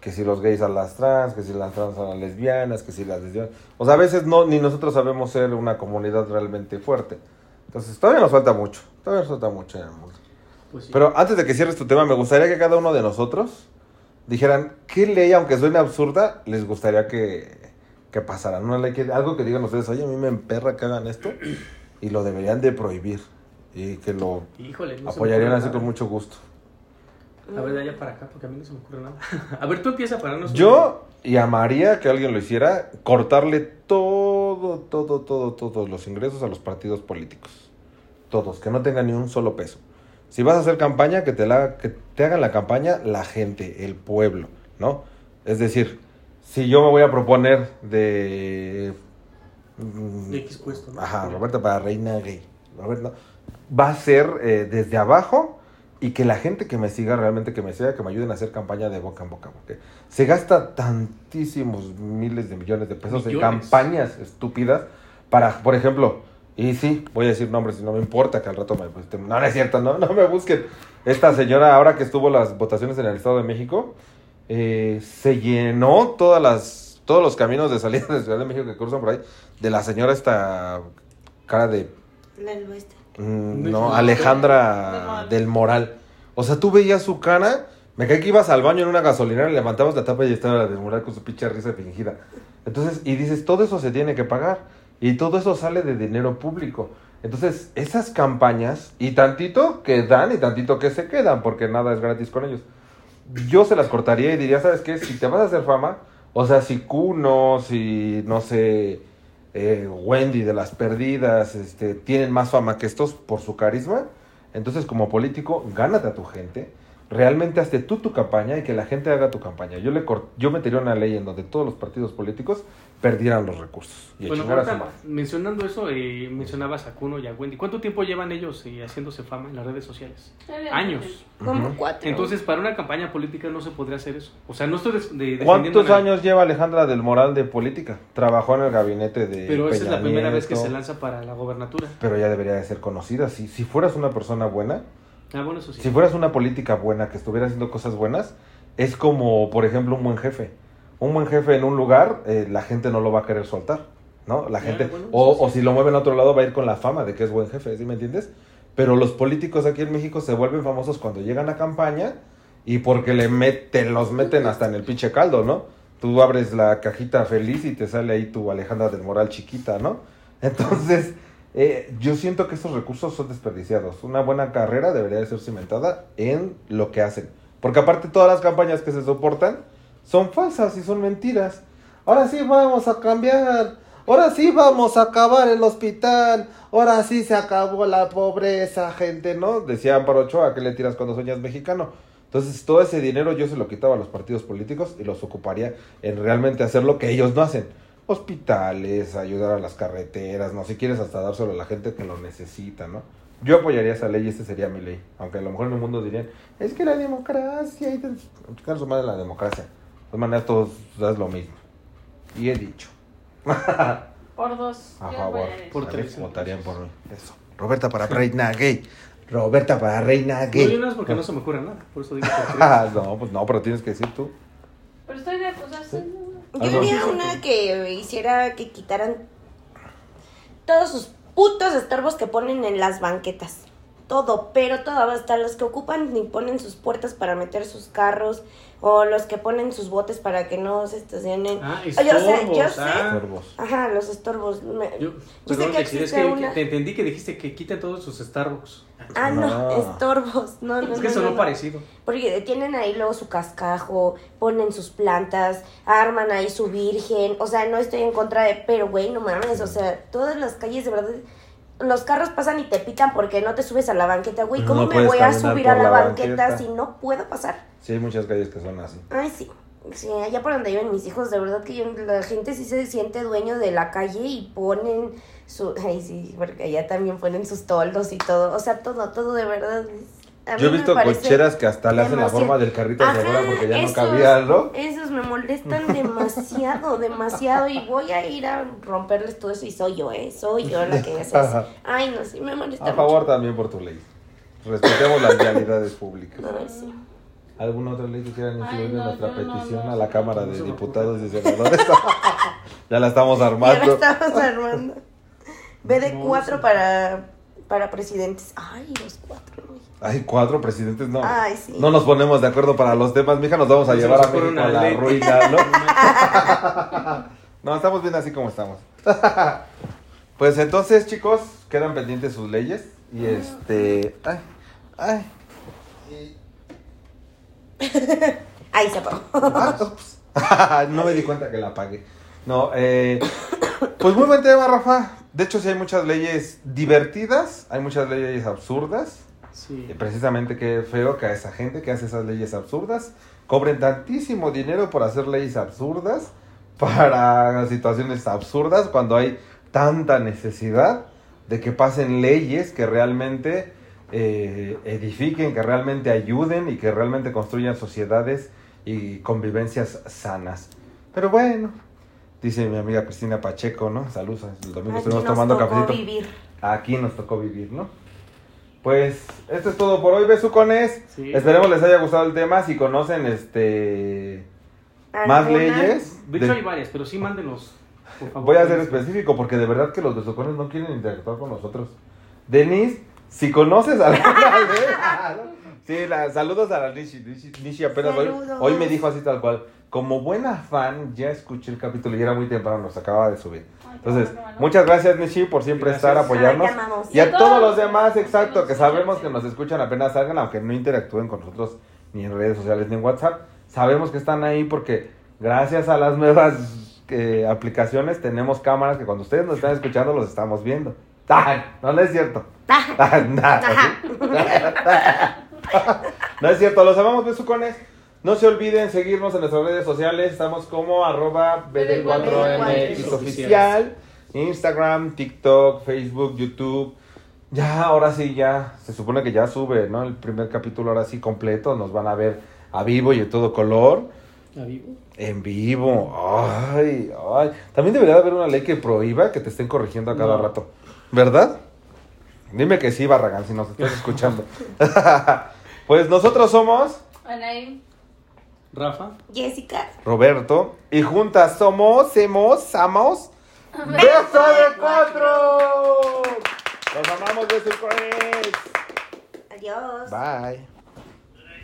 [SPEAKER 1] Que si los gays a las trans, que si las trans a las lesbianas, que si las lesbianas... O sea, a veces no, ni nosotros sabemos ser una comunidad realmente fuerte. Entonces, todavía nos falta mucho, todavía nos falta mucho en el mundo.
[SPEAKER 4] Pues sí.
[SPEAKER 1] Pero antes de que cierres tu tema, me gustaría que cada uno de nosotros dijeran qué ley, aunque suene absurda, les gustaría que, que pasara. Una ley que, algo que digan ustedes, oye, a mí me emperra que hagan esto y lo deberían de prohibir y que lo
[SPEAKER 4] Híjole, no
[SPEAKER 1] apoyarían así
[SPEAKER 4] nada.
[SPEAKER 1] con mucho gusto.
[SPEAKER 4] A ver, de allá para acá, porque a mí no se me ocurre nada. A ver, tú empieza para no
[SPEAKER 1] Yo y amaría que alguien lo hiciera, cortarle todo, todo, todo, todos los ingresos a los partidos políticos. Todos, que no tengan ni un solo peso. Si vas a hacer campaña, que te, la, que te hagan la campaña la gente, el pueblo, ¿no? Es decir, si yo me voy a proponer de...
[SPEAKER 4] De X puesto, ¿no?
[SPEAKER 1] Ajá, Roberta para reina gay. Roberta, va a ser eh, desde abajo y que la gente que me siga, realmente que me siga, que me ayuden a hacer campaña de boca en boca, porque se gasta tantísimos miles de millones de pesos en campañas estúpidas para, por ejemplo, y sí, voy a decir nombres y no me importa que al rato me... pues, no, no es cierto, no, no me busquen. Esta señora, ahora que estuvo las votaciones en el Estado de México, eh, se llenó todas las, todos los caminos de salida de Ciudad de México que cruzan por ahí, de la señora esta cara de
[SPEAKER 2] La del oeste.
[SPEAKER 1] Mm, No. Alejandra
[SPEAKER 3] Del Moral.
[SPEAKER 1] O sea, tú veías su cara, me cae que ibas al baño en una gasolinera, levantabas la tapa y estaba la del Moral con su pinche risa fingida. Entonces, y dices, todo eso se tiene que pagar. Y todo eso sale de dinero público. Entonces, esas campañas, y tantito que dan y tantito que se quedan, porque nada es gratis con ellos. Yo se las cortaría y diría, ¿sabes qué? Si te vas a hacer fama, o sea, si Kuno, si, no sé, eh, Wendy de las perdidas, este, tienen más fama que estos por su carisma, entonces como político, gánate a tu gente, realmente hazte tú tu campaña y que la gente haga tu campaña. Yo le cort- yo metería una ley en donde todos los partidos políticos perdieran los recursos. Y
[SPEAKER 4] Bueno, ahorita,
[SPEAKER 1] madre.
[SPEAKER 4] mencionando eso, eh, mencionabas a Kuno y a Wendy. ¿Cuánto tiempo llevan ellos eh, haciéndose fama en las redes sociales? Años.
[SPEAKER 2] Como cuatro.
[SPEAKER 4] Entonces, para una campaña política no se podría hacer eso. O sea, no estoy de, defendiendo
[SPEAKER 1] ¿Cuántos años lleva Alejandra del Moral de política? Trabajó en el gabinete de
[SPEAKER 4] Pero esa es
[SPEAKER 1] Peña
[SPEAKER 4] la primera vez que se lanza para la gobernatura.
[SPEAKER 1] Pero ya debería de ser conocida. Si, si fueras una persona buena,
[SPEAKER 4] Ah, bueno, eso sí.
[SPEAKER 1] Si fueras una política buena, que estuviera haciendo cosas buenas, es como, por ejemplo, un buen jefe. Un buen jefe en un lugar, eh, la gente no lo va a querer soltar, ¿no? La
[SPEAKER 4] Ya,
[SPEAKER 1] gente,
[SPEAKER 4] bueno,
[SPEAKER 1] o, o si lo mueven a otro lado, va a ir con la fama de que es buen jefe, ¿sí me entiendes? Pero los políticos aquí en México se vuelven famosos cuando llegan a campaña y porque le meten, los meten hasta en el pinche caldo, ¿no? Tú abres la cajita feliz y te sale ahí tu Alejandra del Moral chiquita, ¿no? Entonces, eh, yo siento que estos recursos son desperdiciados. Una buena carrera debería de ser cimentada en lo que hacen. Porque aparte todas las campañas que se soportan son falsas y son mentiras. Ahora sí vamos a cambiar. Ahora sí vamos a acabar el hospital. Ahora sí se acabó la pobreza, gente, ¿no? Decía Amparo Ochoa, ¿qué le tiras cuando sueñas mexicano? Entonces todo ese dinero yo se lo quitaba a los partidos políticos y los ocuparía en realmente hacer lo que ellos no hacen. Hospitales, ayudar a las carreteras, no, si quieres hasta dárselo a la gente que lo necesita, ¿no? Yo apoyaría esa ley y esa sería mi ley. Aunque a lo mejor en el mundo dirían, es que la democracia, y te... Su madre la democracia. De todas maneras todos es lo mismo. Y he dicho.
[SPEAKER 3] Por dos.
[SPEAKER 1] A favor.
[SPEAKER 4] Por tres.
[SPEAKER 1] Votarían por mí. Eso. Roberta para reina gay. Roberta para reina
[SPEAKER 4] No, yo
[SPEAKER 1] gay.
[SPEAKER 4] no es porque no se me ocurre nada. Por eso digo por tres.
[SPEAKER 1] Ah, no, pues no, pero tienes que decir tú.
[SPEAKER 3] Pero estoy de acuerdo.
[SPEAKER 2] Yo diría una que hiciera que quitaran todos sus putos estorbos que ponen en las banquetas. Todo, pero todo, hasta los que ocupan y ponen sus puertas para meter sus carros, o los que ponen sus botes para que no se estacionen.
[SPEAKER 4] Ah,
[SPEAKER 2] yo sé, yo
[SPEAKER 4] estorbos,
[SPEAKER 2] sé.
[SPEAKER 4] ah.
[SPEAKER 1] Sorbos.
[SPEAKER 2] Ajá, los estorbos. Me-
[SPEAKER 4] Yo,
[SPEAKER 2] Yo sé que
[SPEAKER 4] es
[SPEAKER 2] existe
[SPEAKER 4] que
[SPEAKER 2] una-
[SPEAKER 4] te entendí que dijiste que quiten todos sus Starbucks.
[SPEAKER 2] Ah, no,
[SPEAKER 1] No.
[SPEAKER 2] estorbos. No, no,
[SPEAKER 4] Es que
[SPEAKER 2] no,
[SPEAKER 4] sonó
[SPEAKER 2] no, no.
[SPEAKER 4] parecido.
[SPEAKER 2] Porque tienen ahí luego su cascajo, ponen sus plantas, arman ahí su virgen. O sea, no estoy en contra de, pero güey, no mames. O sea, todas las calles de verdad. Los carros pasan y te pitan porque no te subes a la banqueta, güey. ¿Cómo
[SPEAKER 1] No
[SPEAKER 2] me voy a subir a la,
[SPEAKER 1] la
[SPEAKER 2] banqueta,
[SPEAKER 1] banqueta.
[SPEAKER 2] si no puedo pasar?
[SPEAKER 1] Sí, hay muchas calles que son así.
[SPEAKER 2] Ay, sí. Sí, allá por donde viven mis hijos, de verdad que yo- la gente sí se siente dueño de la calle y ponen su... Ay, sí, porque allá también ponen sus toldos y todo. O sea, todo, todo de verdad. mí
[SPEAKER 1] Yo he visto cocheras que hasta le hacen la forma del carrito hacia afuera porque ya no
[SPEAKER 2] esos-
[SPEAKER 1] cabía, ¿no?
[SPEAKER 2] Esos me molestan demasiado, demasiado. Y voy a ir a romperles todo eso. Y soy yo, ¿eh? Soy yo la que hace
[SPEAKER 1] Ajá.
[SPEAKER 2] eso. Ay, no, sí me molesta.
[SPEAKER 1] A favor también por tu ley. Respetemos las realidades públicas.
[SPEAKER 2] sí.
[SPEAKER 1] ¿Alguna otra ley que quieran
[SPEAKER 3] Ay,
[SPEAKER 1] incluir en
[SPEAKER 3] no,
[SPEAKER 1] nuestra
[SPEAKER 3] no,
[SPEAKER 1] petición
[SPEAKER 3] no,
[SPEAKER 1] a la
[SPEAKER 3] no.
[SPEAKER 1] Cámara
[SPEAKER 4] No
[SPEAKER 1] de Diputados y Senadores? ya la estamos
[SPEAKER 2] Ya la
[SPEAKER 1] armando.
[SPEAKER 2] estamos armando. B de
[SPEAKER 4] No,
[SPEAKER 2] cuatro para, para presidentes. Ay, los cuatro. güey.
[SPEAKER 1] Ay, cuatro presidentes, no.
[SPEAKER 2] Ay, sí.
[SPEAKER 1] No nos ponemos de acuerdo para los temas, mija, nos vamos a llevar a México a la
[SPEAKER 4] ley.
[SPEAKER 1] ruina, ¿no? no, estamos bien así como estamos. pues entonces, chicos, quedan pendientes sus leyes. Y este. Ay, ay.
[SPEAKER 2] Ay, se apagó.
[SPEAKER 1] Ah, no me di cuenta que la apagué. No, eh, pues muy buen tema, Rafa. De hecho, sí hay muchas leyes divertidas, hay muchas leyes absurdas.
[SPEAKER 4] Sí.
[SPEAKER 1] Y precisamente qué feo que a esa gente que hace esas leyes absurdas cobren tantísimo dinero por hacer leyes absurdas para situaciones absurdas cuando hay tanta necesidad de que pasen leyes que realmente eh, edifiquen, que realmente ayuden y que realmente construyan sociedades y convivencias sanas. Pero bueno, dice mi amiga Cristina Pacheco, ¿no? Saludos, el domingo
[SPEAKER 2] Aquí
[SPEAKER 1] estuvimos
[SPEAKER 2] nos
[SPEAKER 1] tomando
[SPEAKER 2] tocó
[SPEAKER 1] cafecito.
[SPEAKER 2] vivir.
[SPEAKER 1] Aquí nos tocó vivir, ¿no? Pues esto es todo por hoy, besucones.
[SPEAKER 4] Sí.
[SPEAKER 1] Esperemos les haya gustado el tema. Si conocen este más
[SPEAKER 2] ¿Alguna?
[SPEAKER 1] leyes,
[SPEAKER 4] De hecho
[SPEAKER 1] de-
[SPEAKER 4] hay varias, pero sí mándenos, por favor.
[SPEAKER 1] voy a ser específico porque de verdad que los besucones no quieren interactuar con nosotros. Denise, si conoces a la Sí, la- saludos a la Nishi. Nishi, Nishi apenas hoy, hoy me dijo así tal cual. Como buena fan, ya escuché el capítulo y era muy temprano, nos acababa de subir. Entonces, muchas gracias Nishi por siempre
[SPEAKER 4] Gracias.
[SPEAKER 1] estar, apoyarnos. Y a todos los demás, exacto, que sabemos que nos escuchan apenas salgan, aunque no interactúen con nosotros ni en redes sociales ni en WhatsApp. Sabemos que están ahí porque gracias a las nuevas eh, aplicaciones tenemos cámaras que cuando ustedes nos están escuchando los estamos viendo. ¡Ah! No, no es cierto. Ah, nah, no es cierto, los amamos besucones. No se olviden seguirnos en nuestras redes sociales. Estamos como arroba BD4MX oficial. Instagram, TikTok, Facebook, YouTube. Ya, ahora sí, ya. Se supone que ya sube, ¿no? El primer capítulo ahora sí completo. Nos van a ver a vivo y en todo color.
[SPEAKER 4] ¿A vivo?
[SPEAKER 1] En vivo. Ay, ay. También debería de haber una ley que prohíba que te estén corrigiendo a cada
[SPEAKER 4] No.
[SPEAKER 1] rato. ¿Verdad? Dime que sí, Barragán, si nos estás escuchando. pues nosotros somos
[SPEAKER 3] Anaí.
[SPEAKER 4] Rafa.
[SPEAKER 2] Jessica.
[SPEAKER 1] Roberto y juntas somos, hemos, somos Beso de Cuatro. Los amamos, besos.
[SPEAKER 2] Adiós.
[SPEAKER 1] Bye.